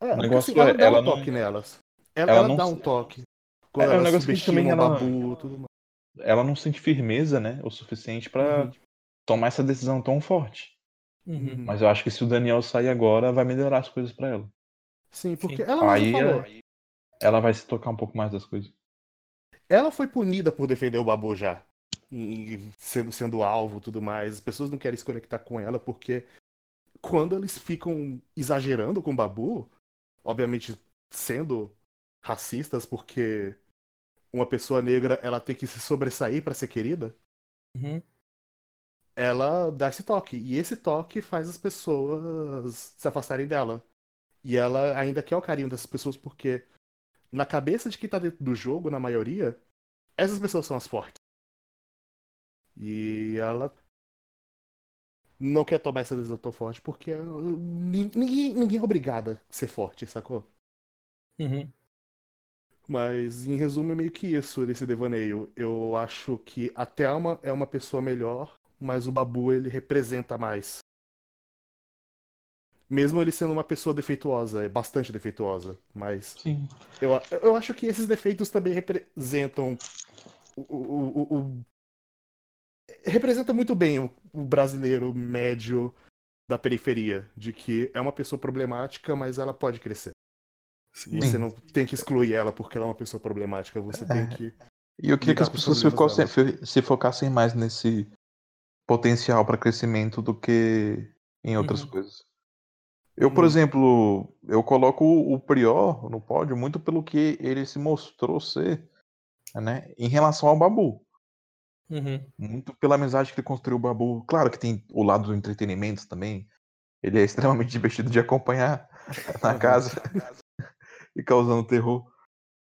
É, O negócio assim, ela é, dá ela um não- toque nelas. Ela, ela ela não dá um toque. É, Quando é um ela negócio que também ela- babu, tudo mais. Ela não sente firmeza, né? O suficiente pra Uhum. tomar essa decisão tão forte. Uhum. Mas eu acho que se o Daniel sair agora, vai melhorar as coisas pra ela. Sim, porque ela mesma Aí falou. ela vai se tocar um pouco mais das coisas. Ela foi punida por defender o Babu já. E sendo, sendo alvo e tudo mais. As pessoas não querem se conectar com ela porque quando eles ficam exagerando com o Babu, obviamente sendo racistas, porque uma pessoa negra ela tem que se sobressair pra ser querida, Uhum. ela dá esse toque. E esse toque faz as pessoas se afastarem dela. E ela ainda quer o carinho dessas pessoas porque, na cabeça de quem tá dentro do jogo, na maioria, essas pessoas são as fortes. E ela não quer tomar essa decisão tão forte porque nin- ninguém, ninguém é obrigada a ser forte, sacou? Uhum. Mas, em resumo, é meio que isso desse devaneio. Eu acho que a Thelma é uma pessoa melhor, mas o Babu ele representa mais. Mesmo ele sendo uma pessoa defeituosa, é bastante defeituosa, mas Sim. eu, eu acho que esses defeitos também representam o, o, o- o- representa muito bem o, o brasileiro médio da periferia, de que é uma pessoa problemática, mas ela pode crescer. E você não tem que excluir ela porque ela é uma pessoa problemática, você tem que E eu queria que as pessoas se focassem, se focassem mais nesse potencial para crescimento do que em outras Uhum. coisas. Eu, por Uhum. exemplo, eu coloco o Prior no pódio muito pelo que ele se mostrou ser, né, em relação ao Babu. Uhum. Muito pela amizade que ele construiu o Babu. Claro que tem o lado do entretenimento também. Ele é extremamente divertido de acompanhar na casa e causando terror.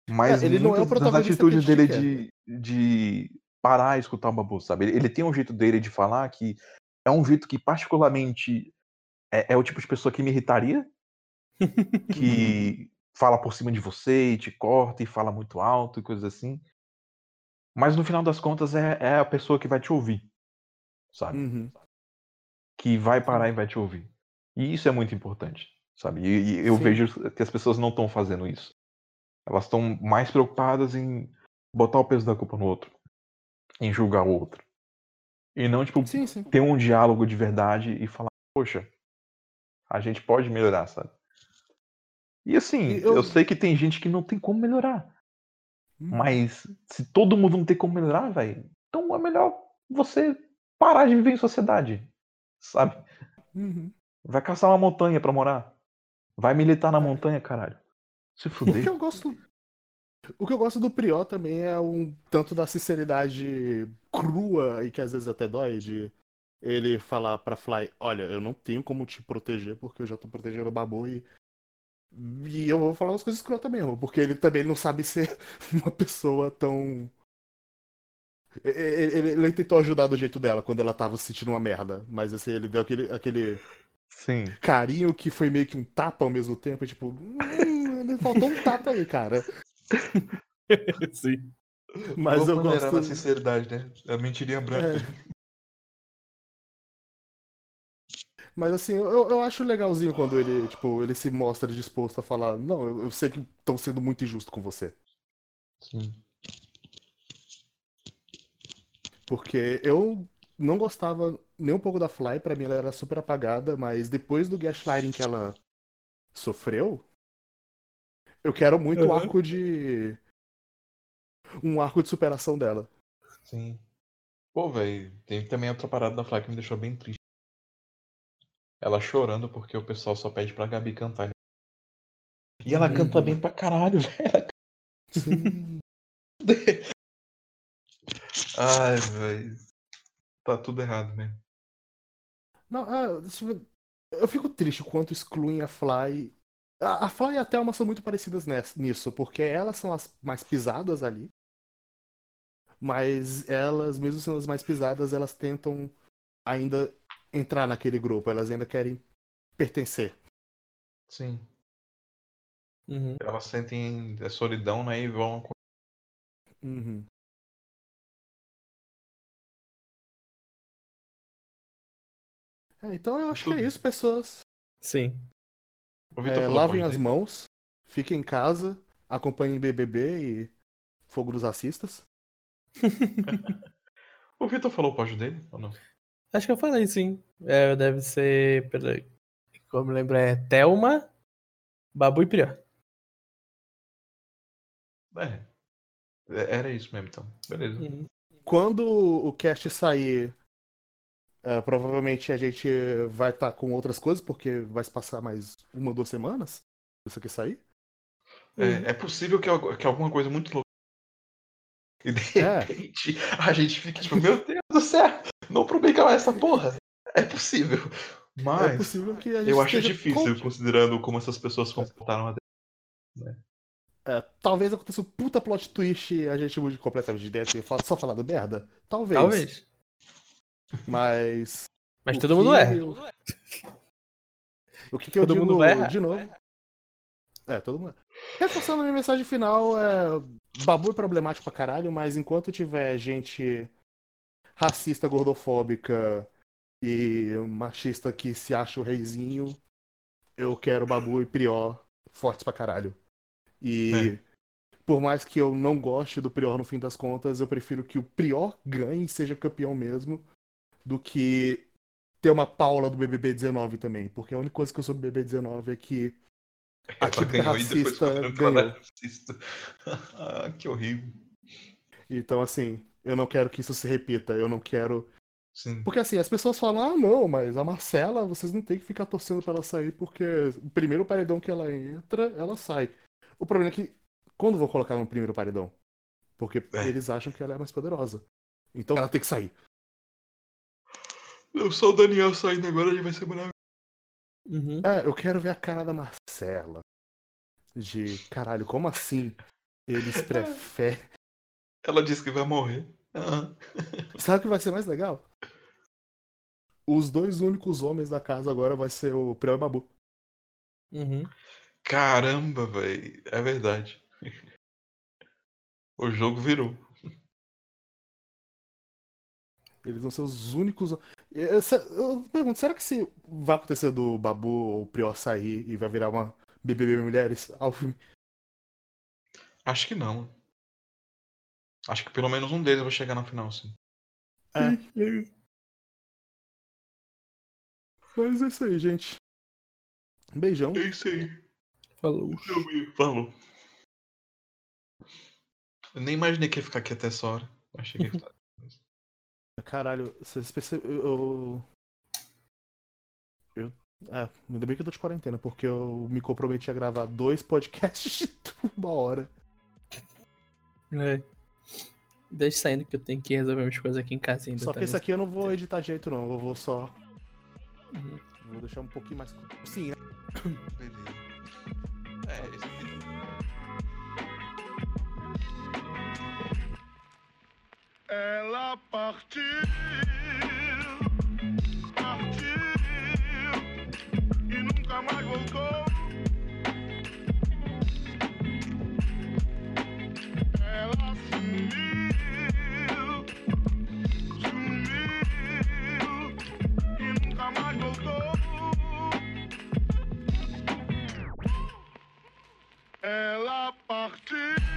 Mas É, ele não é o protagonista atitudes dele de, de parar e escutar o Babu, sabe? Ele, ele tem um jeito dele de falar que é um jeito que particularmente é, é o tipo de pessoa que me irritaria, que fala por cima de você e te corta e fala muito alto e coisas assim. Mas no final das contas é, é a pessoa que vai te ouvir, sabe? Uhum. Que vai parar e vai te ouvir. E isso é muito importante, sabe? E, e eu Sim. vejo que as pessoas não estão fazendo isso. Elas estão mais preocupadas em botar o peso da culpa no outro, em julgar o outro. E não, tipo, Sim, sim. ter um diálogo de verdade e falar, poxa, a gente pode melhorar, sabe? E assim, eu... eu- sei que tem gente que não tem como melhorar. Uhum. Mas se todo mundo não tem como melhorar, velho, então é melhor você parar de viver em sociedade, sabe? Uhum. Vai caçar uma montanha pra morar. Vai militar na montanha, caralho. Se O que fuder. eu gosto. O que eu gosto do Prior também é um tanto da sinceridade crua e que às vezes até dói de ele falar pra Fly, olha, eu não tenho como te proteger porque eu já tô protegendo o Babu e e eu vou falar umas coisas também, irmão, porque ele também não sabe ser uma pessoa tão E- e- ele, ele tentou ajudar do jeito dela quando ela tava se sentindo uma merda, mas assim, ele deu aquele, aquele Sim. carinho que foi meio que um tapa ao mesmo tempo, tipo, hum, faltou um tapa aí, cara. Sim. Mas eu Vamos gosto. sinceridade, né? A mentirinha branca. É. Mas assim, eu, eu acho legalzinho quando ele, tipo, ele se mostra disposto a falar, não, eu, eu sei que estão sendo muito injustos com você. Sim. Porque eu não gostava nem um pouco da Fly, pra mim ela era super apagada, mas depois do gaslighting que ela sofreu, eu quero muito Uhum. arco de. Um arco de superação dela. Sim. Pô, velho, tem também outra parada da Fly que me deixou bem triste. Ela chorando porque o pessoal só pede pra Gabi cantar. E ela canta bem pra caralho, velho. Sim. Ai, velho. Tá tudo errado mesmo. Não, ah, eu fico triste o quanto excluem a Fly. A, Fly e a Thelma são muito parecidas nisso, porque elas são as mais pisadas ali. Mas elas, mesmo sendo as mais pisadas, elas tentam ainda entrar naquele grupo, elas ainda querem pertencer. Sim. Uhum. Elas sentem a solidão, né? E vão. Uhum. É, então eu acho que é isso, pessoas. Sim. É, lavem as mãos, fiquem em casa, acompanhem BBB e Fogo dos Racistas. O Vitor falou o pódio dele ou não? Acho que eu falei, sim. É, deve ser. Peraí. Como eu lembro, é Thelma, Babu e Prior. É. É, Era isso mesmo, então. Beleza. Uhum. Quando o cast sair, é, provavelmente a gente vai estar com outras coisas, porque vai se passar mais uma ou duas semanas. Isso aqui sair. É, é possível que, que alguma coisa muito louca. E de É. repente a gente fique tipo, meu Deus do céu! Não prometo essa porra. É possível. Mas É possível que a gente eu acho difícil, com- considerando como essas pessoas se comportaram até. É, talvez aconteça um puta plot twist e a gente mude completamente de ideia e fa- só falar do merda. Talvez. Talvez. Mas. Mas todo mundo erra. eu- O que, que eu Todo digo mundo vai errar. de novo? É, todo mundo. Reforçando a minha mensagem final, é. Babu é problemático pra caralho, mas enquanto tiver gente racista, gordofóbica e machista que se acha o reizinho, eu quero Babu e Prior fortes pra caralho. E por mais que eu não goste do Prior no fim das contas, eu prefiro que o Prior ganhe e seja campeão mesmo, do que ter uma Paula do BBB 19 também. Porque a única coisa que eu sou do BBB 19 é que a Ela típica ganhou e depois racista ela era ganhou. racista. que horrível. Então, assim, eu não quero que isso se repita. Eu não quero. Sim. Porque, assim, as pessoas falam: ah, não, mas a Marcela, vocês não tem que ficar torcendo pra ela sair, porque o primeiro paredão que ela entra, ela sai. O problema é que, quando vou colocar no primeiro paredão? Porque É. eles acham que ela é mais poderosa. Então ela tem que sair. Eu sou o Daniel saindo agora, ele vai ser maravilhoso. Uhum. É, eu quero ver a cara da Marcela. De caralho, como assim? Eles preferem. Ela disse que vai morrer. Ah. Sabe o que vai ser mais legal? Os dois únicos homens da casa agora vai ser o Prior e o Babu. Uhum. Caramba, velho. É verdade. O jogo virou. Eles vão ser os únicos. Eu, eu pergunto, será que se vai acontecer do Babu ou o Prior sair e vai virar uma BBB Mulheres ao filme? Acho que não. Acho que pelo menos um deles vai chegar na final, sim. É. Mas é isso aí, gente. Um beijão. É isso aí. Falou. Falou. Eu nem imaginei que ia ficar aqui até essa hora. Achei que ia ficar. Caralho, vocês perceberam. Eu. Eu. É, ainda bem que eu tô de quarentena, porque eu me comprometi a gravar dois podcasts de uma hora. É. Deixa saindo que eu tenho que resolver umas coisas aqui em casa ainda. Só que tá esse aqui eu não vou editar jeito, não. Eu vou só. Uhum. Vou deixar um pouquinho mais. Sim, né? Beleza. É, esse aqui. Ela partiu Ela partiu, partiu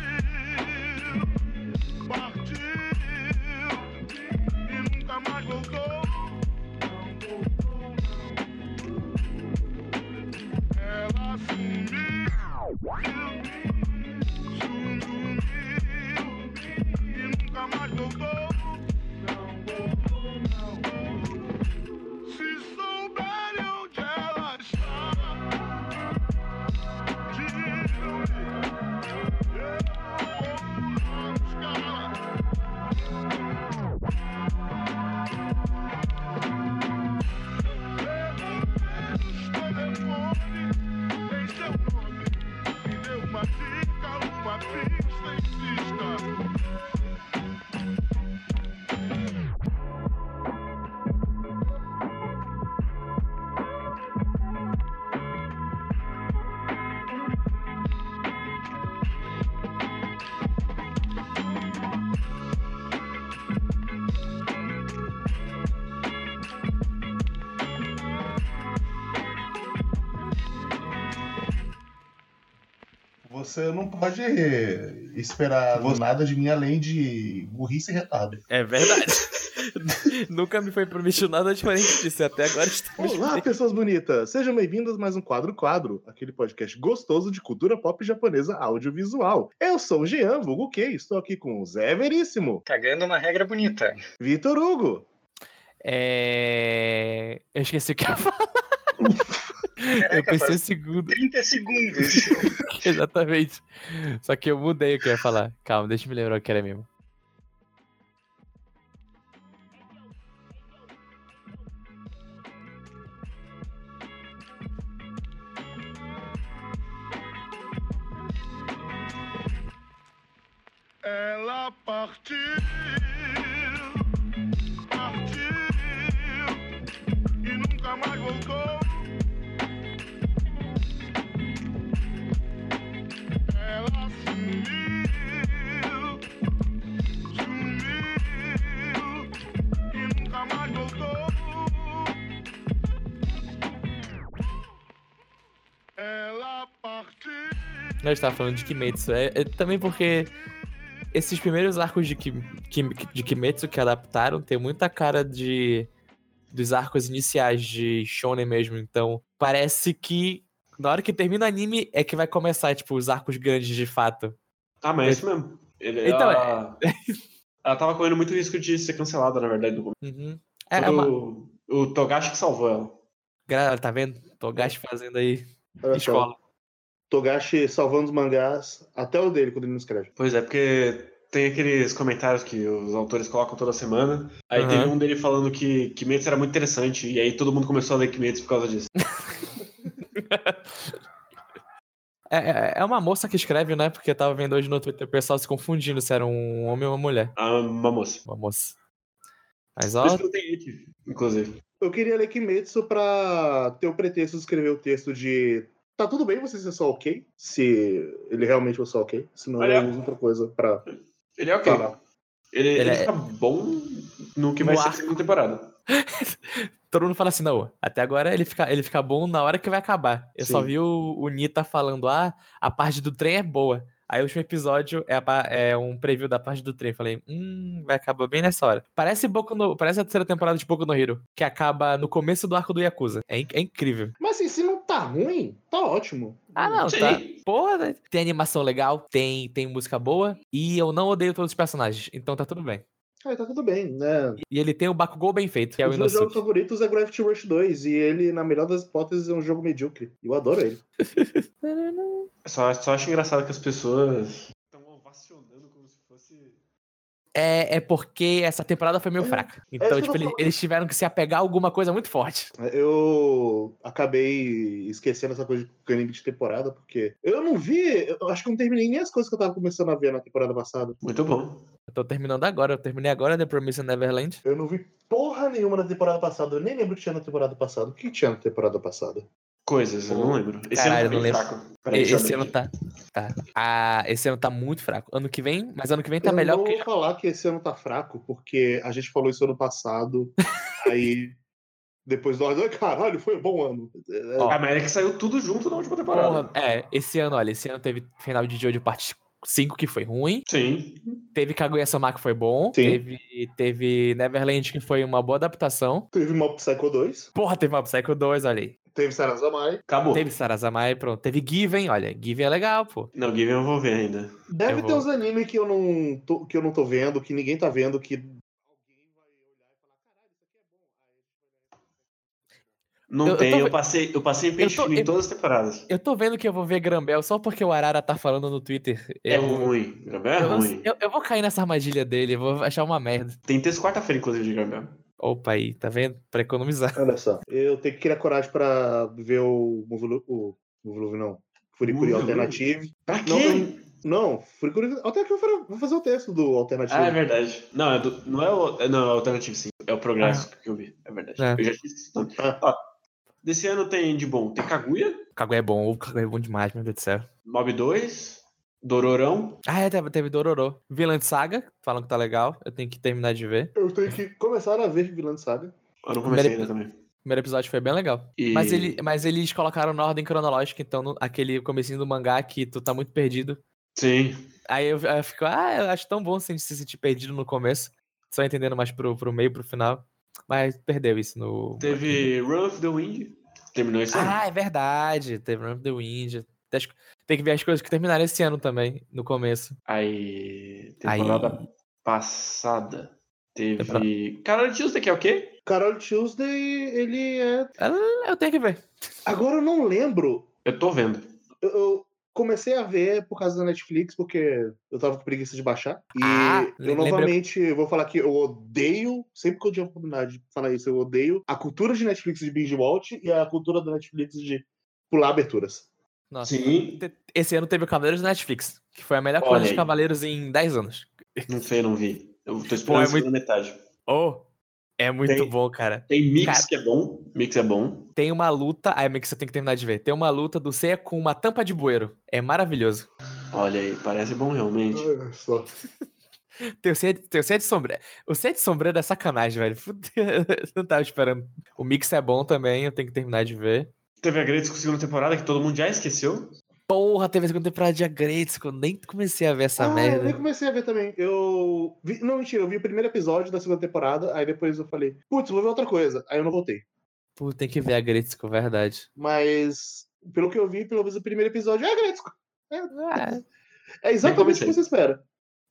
Você não pode esperar nada de mim além de burrice e retardo. É verdade. Nunca me foi prometido nada diferente disso. e Até agora estamos. Olá, pessoas bonitas! Sejam bem-vindos a mais um Quadro Quadro, aquele podcast gostoso de cultura pop japonesa audiovisual. Eu sou o Jean, vulgo que estou aqui com o Zé Veríssimo, Cagando uma regra bonita. Vitor Hugo, É. Eu esqueci o que eu ia falar. Caraca, eu pensei segundo. 30 segundos. Exatamente. Só que eu mudei o que eu ia falar. Calma, deixa eu me lembrar o que era mesmo. Ela partiu, partiu e nunca mais voltou. Ela partiu. Nós estávamos falando de Kimetsu. É, é também porque esses primeiros arcos de, Kim, Kim- de Kimetsu que adaptaram tem muita cara de dos arcos iniciais de Shonen mesmo. Então, parece que na hora que termina o anime é que vai começar, tipo, os arcos grandes de fato. Ah, mas é isso mesmo. Ele, Então, ela, ela tava correndo muito risco de ser cancelada, na verdade, no começo. Uhum. É, é uma... o, o Togashi que salvou ela. Galera, tá vendo? Togashi fazendo aí Olha só. escola. Togashi salvando os mangás, até o dele quando ele não escreve. Pois é, porque tem aqueles comentários que os autores colocam toda semana. Aí Aham. teve um dele falando que Kimetsu era muito interessante. E aí todo mundo começou a ler Kimetsu por causa disso. É, é- é uma moça que escreve, né? Porque eu tava vendo hoje no Twitter o pessoal se confundindo se era um homem ou uma mulher. Ah, uma moça. Uma moça. Mas Por ó, isso que não tem It, inclusive. Eu queria ler Kimetsu pra ter o pretexto de escrever o texto de. Tá tudo bem você ser só ok? Se ele realmente for só ok. Senão Olha. eu uso outra coisa pra. Ele é ok. falar. Ele, Ele ele é- fica bom no que vai No ser a segunda temporada. todo mundo fala assim, não, até agora ele fica, ele fica bom na hora que vai acabar. Eu só Sim. vi o, o Nita falando, ah, a parte do trem é boa. Aí o último episódio é, a é um preview da parte do trem. Falei, hum, vai acabar bem nessa hora. Parece Boku no, parece a terceira temporada de Boku no Hero, que acaba no começo do arco do Yakuza. É, é incrível. Mas assim, se não tá ruim, tá ótimo. Ah, não, Sim. tá. Porra, né? tem animação legal, tem, tem música boa, e eu não odeio todos os personagens, então tá tudo bem. Aí tá tudo bem, né? E ele tem o Bakugou bem feito, que é o Os meus jogos Inosuke. favoritos é Gravity Rush 2, e ele, na melhor das hipóteses, é um jogo medíocre. Eu adoro ele. Só, só acho engraçado que as pessoas estão ovacionando como se fosse. É, é porque essa temporada foi meio fraca. Então, É. isso que tipo, eles, eles tiveram que se apegar a alguma coisa muito forte. Eu acabei esquecendo essa coisa de anime de temporada, porque eu não vi, eu acho que eu não terminei nem as coisas que eu tava começando a ver na temporada passada. Muito bom. Eu tô terminando agora, eu terminei agora The Promised Neverland. Eu não vi porra nenhuma na temporada passada, eu nem lembro o que tinha na temporada passada. O que tinha na temporada passada? Coisas, eu não lembro. Esse Caralho, ano eu tá bem não lembro. fraco. Peraí, eu Esse ano tá. tá. Ah, esse ano tá muito fraco. Ano que vem, mas ano que vem tá eu melhor não porque vou falar que esse ano tá fraco, porque a gente falou isso ano passado, aí depois nós, "Ai, caralho, foi um bom ano. Ó. A América saiu tudo junto na última temporada. Porra, é, esse ano, olha, esse ano teve final de Jojo parte 5 que foi ruim. Sim. Teve Kaguya-sama que foi bom. Sim. Teve, teve Neverland que foi uma boa adaptação. Teve Mob Psycho 2, Porra, teve Mob Psycho 2, olha aí. teve Sarazamai. Acabou. Teve Sarazamai, pronto. Teve Given, olha. Given é legal, pô. Não, Given eu vou ver ainda. Deve Eu ter vou- uns animes que eu não tô, que eu não tô vendo, que ninguém tá vendo, que Não Eu- eu tem, tô eu, passei, eu passei Eu peixe tô- em eu- todas as temporadas. Eu tô vendo que eu vou ver Grambel só porque o Arara tá falando no Twitter. É Eu- ruim. Grambel é eu, ruim. eu- eu vou cair nessa armadilha dele, eu vou achar uma merda. Tem texto quarta-feira, inclusive, de Grambel. Opa aí, tá vendo? Pra economizar. Olha só, eu tenho que criar coragem pra ver o Movulu, o Movulu não, Furikuri Movulu? Alternative. Pra Não, quê? não, não, Furikuri Alternative, eu vou- fazer o texto do Alternative. Ah, é verdade. Não, é do- não é o. é- Não, é o alternativo, sim. É o progresso que eu vi. É verdade. É. Eu já tinha esquecido. o nome. Ah. Desse ano tem de bom. Tem Kaguya, Kaguya é bom, o Kaguya é bom demais, meu Deus do céu. Mob 2, Dororão. Ah, é, teve, teve Dororo. Vilã de Saga, falam que tá legal. Eu tenho que terminar de ver. Eu tenho que começar a ver Vilã Saga. Eu não comecei ainda também. O primeiro episódio foi bem legal. E- Mas, ele, mas eles colocaram na ordem cronológica, então no- aquele comecinho do mangá que tu tá muito perdido. Sim. Aí eu, eu fico, ah, eu acho tão bom se se sentir perdido no começo. Só entendendo mais pro, pro meio, pro final. Mas perdeu isso no. Teve Run of the Wind. Terminou esse ano. Ah, é verdade. Teve Run of the Wind. Tem que ver as coisas que terminaram esse ano também, no começo. Aí. Aí- Temporada passada. Teve. Temporada- Carol Tuesday, que é o quê? Carol Tuesday, ele é. Eu tenho que ver. Agora eu não lembro. Eu tô vendo. Eu, eu comecei a ver por causa da Netflix, porque eu tava com preguiça de baixar. E Ah, eu lembra- novamente vou falar que eu odeio, sempre que eu tiver a oportunidade de falar isso, eu odeio a cultura de Netflix de binge watch e a cultura da Netflix de pular aberturas. Nossa. Sim. Esse ano teve o Cavaleiros da Netflix, que foi a melhor Olha coisa de aí. Cavaleiros em 10 anos. Não sei, não vi. Eu tô Pô, esperando é a segunda muito- metade. Oh, é muito Tem- bom, cara. Tem Mix Cara, que é bom. Mix é bom. tem uma luta. Meio que você tem que terminar de ver. Tem uma luta do Seiya com uma tampa de bueiro. É maravilhoso. Olha aí, parece bom realmente. Olha só. Tem o Seiya, tem o Seiya de sombreiro. O Seiya de sombreiro é sacanagem, velho. Fudeu, eu não tava esperando. O Mix é bom também, eu tenho que terminar de ver. Teve a a segunda temporada que todo mundo já esqueceu. Porra, teve a segunda temporada de eu nem comecei a ver essa ah, eu merda. nem comecei a ver também. Eu. Vi... Não, mentira, eu vi o primeiro episódio da segunda temporada, aí depois eu falei, putz, vou ver outra coisa. Aí eu não voltei. Pô, tem que ver a Gretzko, verdade. Mas, pelo que eu vi, pelo menos o primeiro episódio é Gretzko. É, É. é exatamente o que você espera.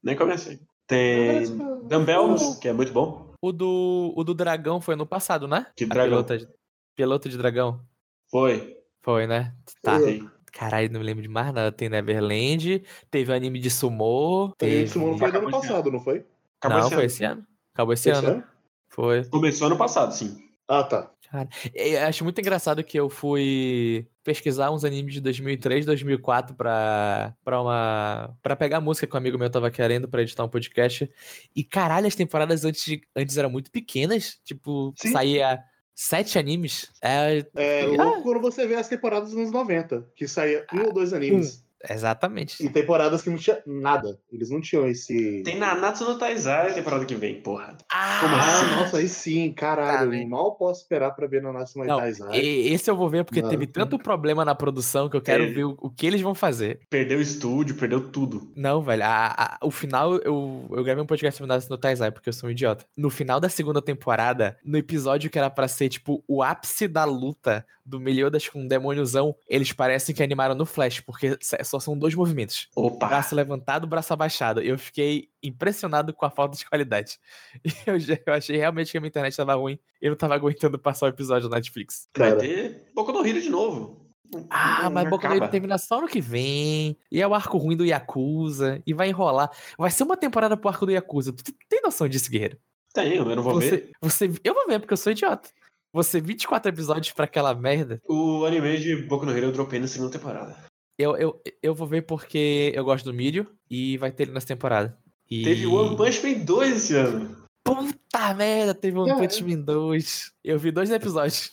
Nem comecei. Tem Dumbbells, que é muito bom. O do, o do dragão foi ano passado, né? Que A dragão? Pilota de, piloto de dragão. Foi. Foi, né? Tá. Sim. Caralho, não me lembro de mais nada. Tem Neverland, teve o anime de Sumô. Teve... Esse mundo foi do ano passado, não foi? Acabou não, esse foi ano. esse ano. Acabou esse, Esse ano. ano? Foi. Começou ano passado, sim. Ah, tá. Cara, eu acho muito engraçado que eu fui pesquisar uns animes de 2003, 2004 pra, pra uma. pra pegar música que um amigo meu tava querendo pra editar um podcast. E caralho, as temporadas antes, de- antes eram muito pequenas. Tipo, Sim. saía sete animes. É, É Ah. louco quando você vê as temporadas dos anos 90, que saía um ou dois animes. Exatamente. E temporadas que não tinha nada. Eles não tinham esse. Tem Nanatsu no Taizai temporada que vem, porra. Como Ah, assim? nossa, aí sim, caralho. Tá, mal posso esperar pra ver Nanatsu no Taizai. esse eu vou ver porque Não. teve tanto problema na produção que eu quero Teve. ver o, o que eles vão fazer. Perdeu o estúdio, perdeu tudo. Não, velho. a- a- o final, eu, eu gravei um podcast sobre no Taizai, porque eu sou um idiota. No final da segunda temporada, no episódio que era pra ser, tipo, o ápice da luta do Meliodas com o demôniozão, eles parecem que animaram no Flash, porque s- só são dois movimentos. Opa! Braço levantado, braço abaixado. Eu fiquei impressionado com a falta de qualidade. Eu, já- eu achei realmente que a minha internet tava ruim. Eu não tava aguentando passar o episódio na Netflix. Vai Cara. ter Boku no Hero de novo. Ah, Não- mas Boku no Hero termina só no que vem. E é o arco ruim do Yakuza. E vai enrolar. Vai ser uma temporada pro arco do Yakuza. Tu tem noção disso, Guerreiro? Tenho, eu não vou ver. Você, você, eu vou ver, porque eu sou idiota. Você 24 episódios pra aquela merda. O anime de Boku no Hero eu dropei na segunda temporada. Eu, eu, eu vou ver porque eu gosto do Mírio e vai ter ele nessa temporada. E... Teve One Punch Man 2 esse ano. Puta merda, teve One. Punch Man 2. Eu vi dois episódios.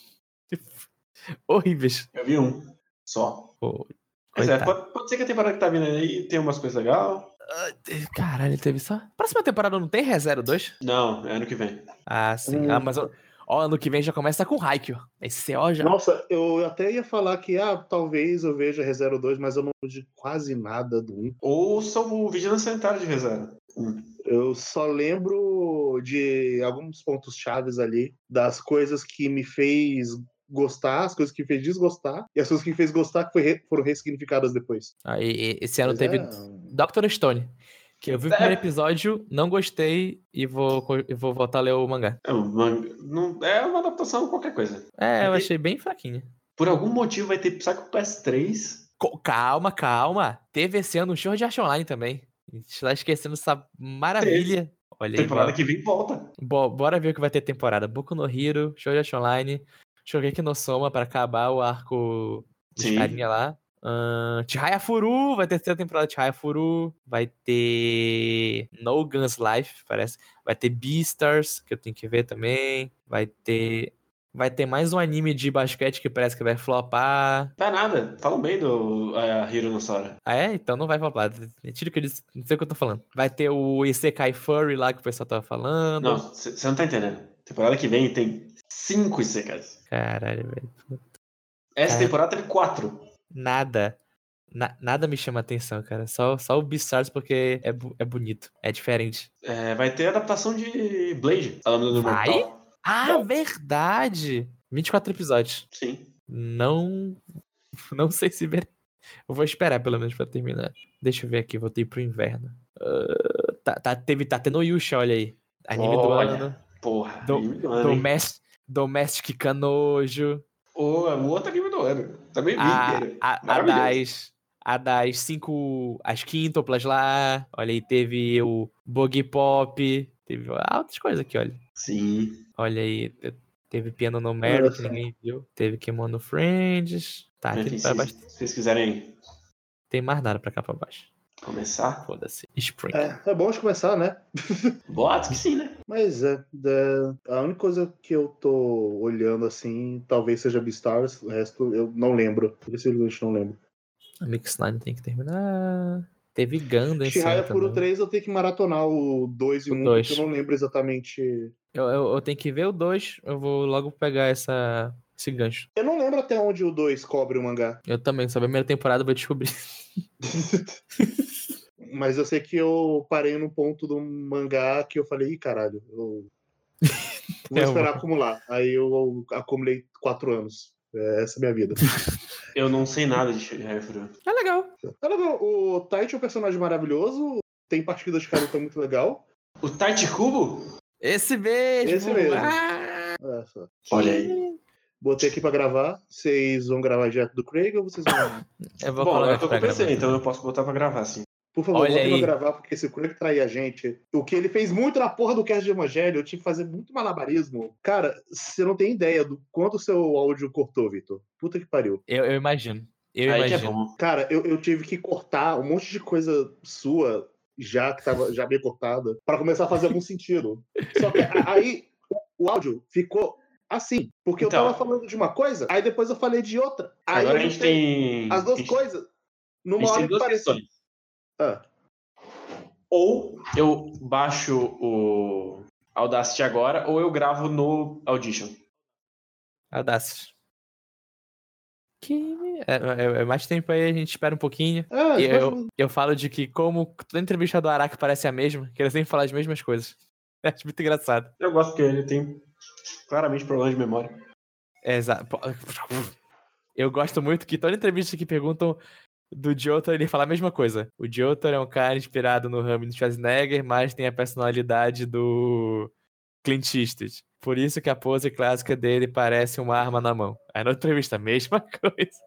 Horríveis. Eu vi um. Só. Pô, é, pode, pode ser que a temporada que tá vindo aí tenha umas coisas legais. Caralho, teve só. Próxima temporada não tem ReZero 2? Não, é ano que vem. Ah, sim. Hum. Ah, mas ó, ó, ano que vem já começa com Haikyuu. Esse ó já. Nossa, eu até ia falar que, ah, talvez eu veja ReZero 2, mas eu não vejo quase nada do 1. Ouça o Vigilância Sanitária de Rezero. Eu só lembro de alguns pontos chaves ali, das coisas que me fez gostar, as coisas que me fez desgostar, e as coisas que me fez gostar que re- foram ressignificadas depois. Ah, e- e- esse ano Mas teve é- Dr. Stone. Que eu vi o primeiro episódio, não gostei e vou, e vou voltar a ler o mangá. É, um manga- não, é uma adaptação a qualquer coisa. É, eu achei bem fraquinho. Por algum motivo vai ter Psycho Pass 3. Co- Calma, calma. Teve esse ano um show de arte online também. A gente tá esquecendo essa maravilha. Olha aí, Temporada bora, que vem volta. bo- bora ver o que vai ter temporada. Boku no Hero, show de arte online, Shogeki no Soma pra acabar o arco dos carinha lá. Ahn, Chihaya Furu, vai ter terceira temporada de Chihaya Furu. Vai ter No Guns Life, parece. Vai ter Beastars, que eu tenho que ver também. Vai ter. Vai ter mais um anime de basquete que parece que vai flopar. Tá nada. Falam bem do uh, Hiro no Sora. Ah, é? Então não vai flopar. Tira o que eu disse. Não sei o que eu tô falando. Vai ter o Isekai Furry lá que o pessoal tava falando. Não, você não tá entendendo. Temporada que vem tem cinco Isekais. Caralho, velho. Essa Cara. temporada teve quatro. Nada. na- nada me chama atenção, cara. Só, só o Beastars porque é, é bonito. É diferente. É, vai ter adaptação de Blade. A Lâmina do Vai? Mortal. Ah, verdade! 24 episódios. Sim. Não. Não sei se. mere- Eu vou esperar pelo menos pra terminar. Deixa eu ver aqui, voltei pro inverno. Ah, tá, tá, teve, tá tendo Yusha, olha aí. Anime do Olha, ano. Porra. Do, anime do ano? Domestic, Domestic Canojo. O, o outro anime do ano. Também vi A, inteiro. a, a das. A das cinco. As quíntuplas lá. Olha aí, teve o Boogie Pop. Teve altas coisas aqui, olha. Sim. Olha aí. te- Teve Piano No que ninguém viu. Teve Kemono Friends. Tá, aqui pra baixo. se vocês quiserem Tem mais nada pra cá pra baixo. Começar, Foda-se. Spring. É, é bom de começar, né? boato que sim, né? Mas é, da- a única coisa que eu tô olhando assim, talvez seja Beastars, o resto eu não lembro. Eu simplesmente não lembro. A Mix 9 tem que terminar. Teve Gundam esse Shihaya ano Puro também. 3 eu tenho que maratonar o 2 e O 1, dois. porque eu não lembro exatamente. Eu, eu, eu tenho que ver o 2, eu vou logo pegar essa, esse gancho. Eu não lembro até onde o 2 cobre o mangá. Eu também, só ver a primeira temporada eu vou descobrir. Mas eu sei que eu parei num ponto do mangá que eu falei, ih, caralho, eu vou É, esperar acumular. Aí eu acumulei 4 anos. É, essa é a minha vida. Eu não sei nada de Shihaya Furu. É legal. É legal, O Taichi é um personagem maravilhoso, tem partidas de Karuta muito legal. O Taichi Kubo? Esse mesmo! Esse mesmo. Ah! Olha aí. Botei aqui pra gravar. Vocês vão gravar direto do Craig ou vocês vão. Eu vou Bom, colocar eu tô com o PC, gravar. então eu posso botar pra gravar, sim. Por favor, Olha botem aí. pra gravar, porque se o Craig trair a gente, o que ele fez muito na porra do cast de Evangelho, eu tive que fazer muito malabarismo. Cara, você não tem ideia do quanto o seu áudio cortou, Vitor. Puta que pariu. Eu, eu imagino. Eu Aí que é imagino. bom. Cara, eu, eu tive que cortar um monte de coisa sua, já que tava já bem cortada, pra começar a fazer algum sentido. Só que aí o- o áudio ficou assim, porque Então. eu tava falando de uma coisa, aí depois eu falei de outra. Aí Agora a gente tem. as duas gente- coisas numa hora tem que duas questões. Ah, Ou eu baixo o Audacity agora, ou eu gravo no Audition. Audacity. Que... É, é- é mais tempo aí, a gente espera um pouquinho. ah, E eu, eu falo de que, como toda entrevista do Araki parece a mesma, que eles sempre falam as mesmas coisas. Acho muito engraçado. Eu gosto porque ele tem claramente problemas de memória. Exato. Eu gosto muito que toda entrevista que perguntam do Jotaro, ele fala a mesma coisa. O Jotaro é um cara inspirado no Hamilton Schwarzenegger, mas tem a personalidade do Clint Eastwood. Por isso que a pose clássica dele parece uma arma na mão. Aí na entrevista, mesma coisa.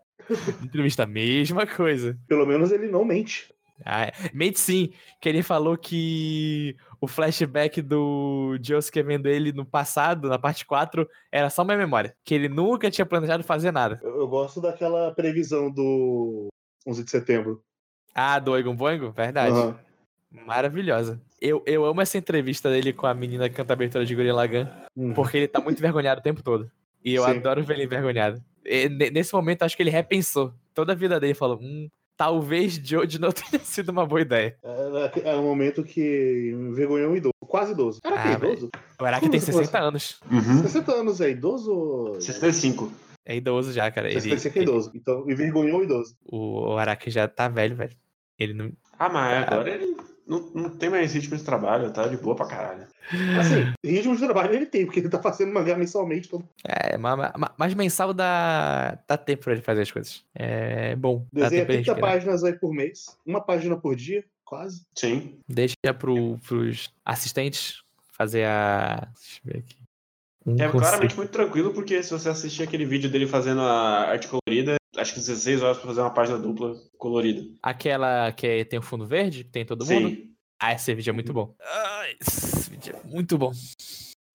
Na entrevista, mesma coisa. Pelo menos ele não mente. Ah, mente sim, que ele falou que o flashback do Josuke vendo ele no passado, na parte 4, era só uma memória. Que ele nunca tinha planejado fazer nada. Eu, eu gosto daquela previsão do 11 de setembro. Ah, do Oigon Boingo? Verdade. Aham. Maravilhosa. Eu, eu amo essa entrevista dele com a menina que canta a abertura de Gurren Lagann, Uhum. porque ele tá muito envergonhado o tempo todo. E eu Sim. adoro ver ele envergonhado. E ne- nesse momento, acho que ele repensou. Toda a vida dele falou, hum, talvez Jojo não tenha sido uma boa ideia. É, é um momento que envergonhou um idoso. Quase idoso. Era que Ah, idoso? O Araki tem você 60 pode- anos. Uhum. 60 anos é idoso? 65. É idoso já, cara. Ele, 65 é idoso. Então, envergonhou o idoso. o, o Araki já tá velho, velho. Ele não. Ah, mas agora ele não, não tem mais ritmo de trabalho, tá de boa pra caralho. Assim, ritmo de trabalho ele tem, porque ele tá fazendo mangá mensalmente. Todo... É, ma- mas mensal dá, dá tempo pra ele fazer as coisas. É bom. Dá Desenha tempo pra ele 30 respirar. páginas aí por mês. Uma página por dia, quase. Sim. Deixa pro, pros assistentes fazer a. Deixa eu ver aqui. Um É conceito. claramente muito tranquilo, porque se você assistir aquele vídeo dele fazendo a arte colorida, acho que 16 horas pra fazer uma página dupla colorida. Aquela que tem o fundo verde, que tem todo mundo. Sim. Ah, esse vídeo é muito bom. Ah, esse vídeo é muito bom.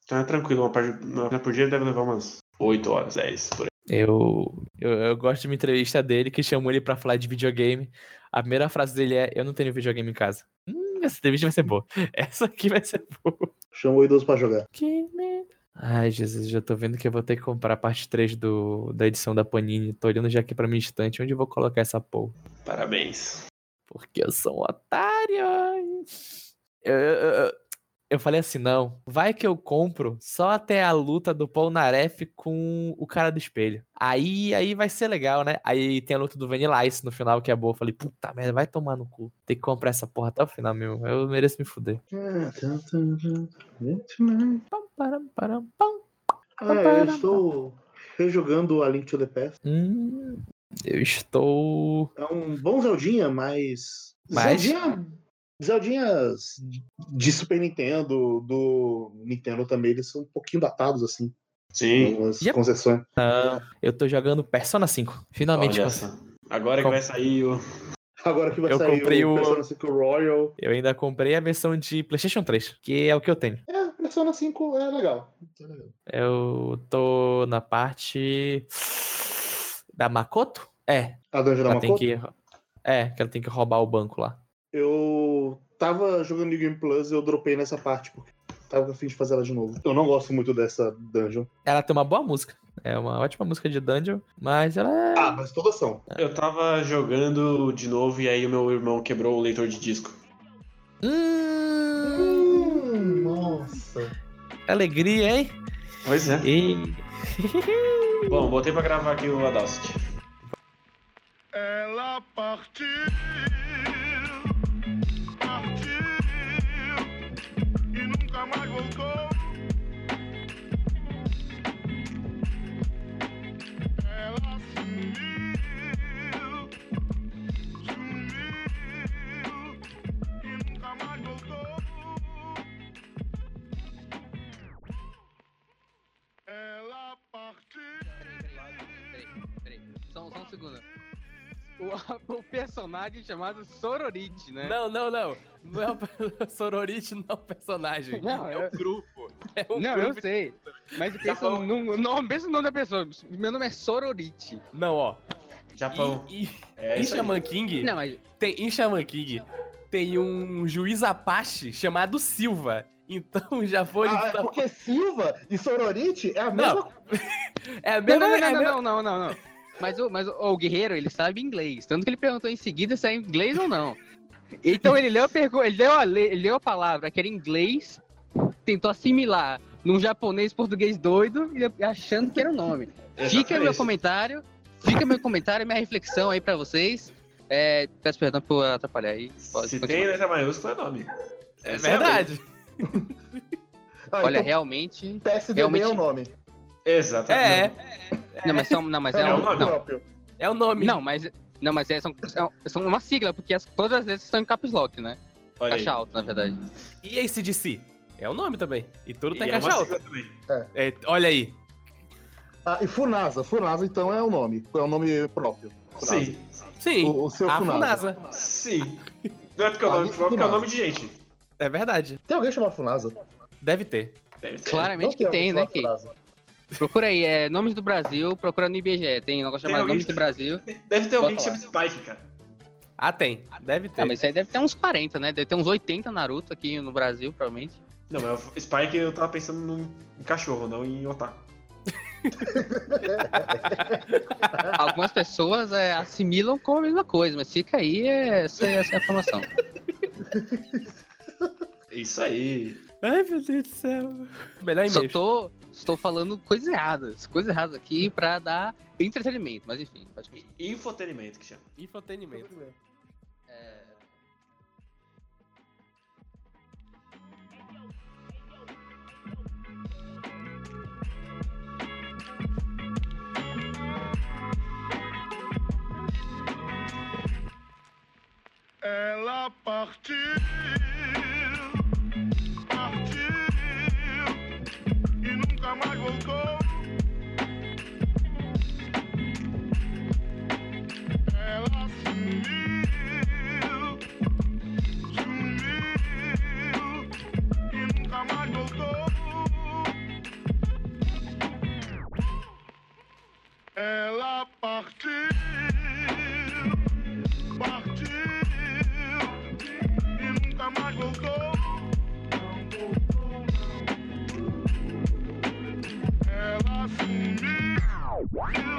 Então é tranquilo, uma página uma página por dia deve levar umas 8 horas, 10 por aí. Eu, eu, eu gosto de uma entrevista dele que chamou ele pra falar de videogame. A primeira frase dele é: Eu não tenho videogame em casa. Hum, essa entrevista vai ser boa. Essa aqui vai ser boa. Chamou o idoso pra jogar. Que merda. Ai, Jesus, já tô vendo que eu vou ter que comprar a parte 3 do, da edição da Panini. Tô olhando já aqui pra minha estante. Onde eu vou colocar essa porra? Parabéns. Porque eu sou um otário. Eu, eu, eu, falei assim, não, vai que eu compro só até a luta do Polnareff com o cara do espelho. Aí, aí vai ser legal, né? Aí tem a luta do Vanilla Ice no final, que é boa. Eu falei, puta merda, vai tomar no cu. Tem que comprar essa porra até o final, meu. Eu mereço me fuder. É, eu estou rejogando a Link to the Past. Hum, eu estou. É um bom Zeldinha, mas. Mas- Zeldinha. Zeldinhas de Super Nintendo, do Nintendo também, eles são um pouquinho datados, assim. Sim. Umas Yep. concessões. Não, eu tô jogando Persona 5. Finalmente. Agora que Com- vai sair o. Agora que vai Eu sair comprei o o- Persona 5 Royal. Eu ainda comprei a versão de PlayStation 3, que é o que eu tenho. É, Persona 5 é legal. É legal. Eu tô na parte Da Makoto? É. A dungeon da Ela tem Makoto? que. É, que ela tem que roubar o banco lá. Eu tava jogando New Game Plus e eu dropei nessa parte, porque tava a fim de fazer ela de novo. Eu não gosto muito dessa dungeon. Ela tem uma boa música. É uma ótima música de dungeon, mas ela é. Ah, mas todas são. Eu tava jogando de novo e aí o meu irmão quebrou o leitor de disco. Hum, nossa. Alegria, hein? Pois é. E... Bom, botei pra gravar aqui o Audacity. Ela partiu O, o personagem chamado Sororite, né? Não, não, não. Não é o Sororite, não é o personagem. Não, é eu- o grupo. É um Não, eu grupo. sei. Mas Tá pensa bom. no, no, pensa no nome da pessoa. Meu nome é Sororite. Não, ó. Japão. E, e- É em. Shaman King. Não, mas. Tem, em Shaman King tem um juiz Apache chamado Silva. Então já foi. Ah, é então- porque Silva e Sororite é a mesma Não. É a Não, mesma. não, é não, mesma- não, não, não, não. Mas, o, mas o, o guerreiro, ele sabe inglês. Tanto que ele perguntou em seguida se é inglês ou não. Então ele leu a pergunta, ele leu a, le- ele leu a palavra que era inglês, tentou assimilar num japonês português doido e achando que era o nome. Fica meu comentário, fica meu comentário, minha reflexão aí pra vocês. É, peço perdão por atrapalhar aí. Pode Se continuar. tem letra maiúscula, é nome. É lei. verdade. Ah, Olha, então realmente. PSDB realmente- é o nome. Exatamente. É, Não, mas, são, não, mas é, É um, o nome não, próprio. é o nome. não, mas, não, mas é, são, são, são uma sigla, porque as, todas as letras estão em caps lock, né? Olha aí. Caixa alta, na verdade. E ACDC? É o nome também. E tudo tá E é caixa alta. sigla também. É, olha aí. Ah, e Funasa. Funasa, então, é o nome. É o nome próprio. Funasa. Sim. Sim. O, o seu a Funasa. Funasa. Sim. Não é porque é o nome Ah, próprio, porque é o nome de gente. É verdade. Tem alguém chamado Funasa? Deve ter. Deve ter. Claramente que Não tem, né, Key? Procura aí, é Nomes do Brasil, procura no IBGE. Tem um negócio Tem chamado alguém Nomes do Brasil. Deve ter alguém que chama Spike, cara. Ah, tem. Deve ter. Ah, mas isso aí deve ter uns 40, né? Deve ter uns 80 Naruto aqui no Brasil, provavelmente. Não, mas o Spike eu tava pensando num- em cachorro, não em otaku. Algumas pessoas é, assimilam como a mesma coisa, mas fica aí é, essa, essa é informação. Isso aí. Ai, meu Deus do céu. Melhor Só e-mail. tô, estou falando coisas erradas, coisas erradas aqui pra dar entretenimento, mas enfim, pode continuar. Infotenimento que chama. Infotenimento. É, Ela partiu, partiu nunca mais voltou. Ela sumiu, sumiu e nunca mais voltou. Ela partiu, partiu. Wow.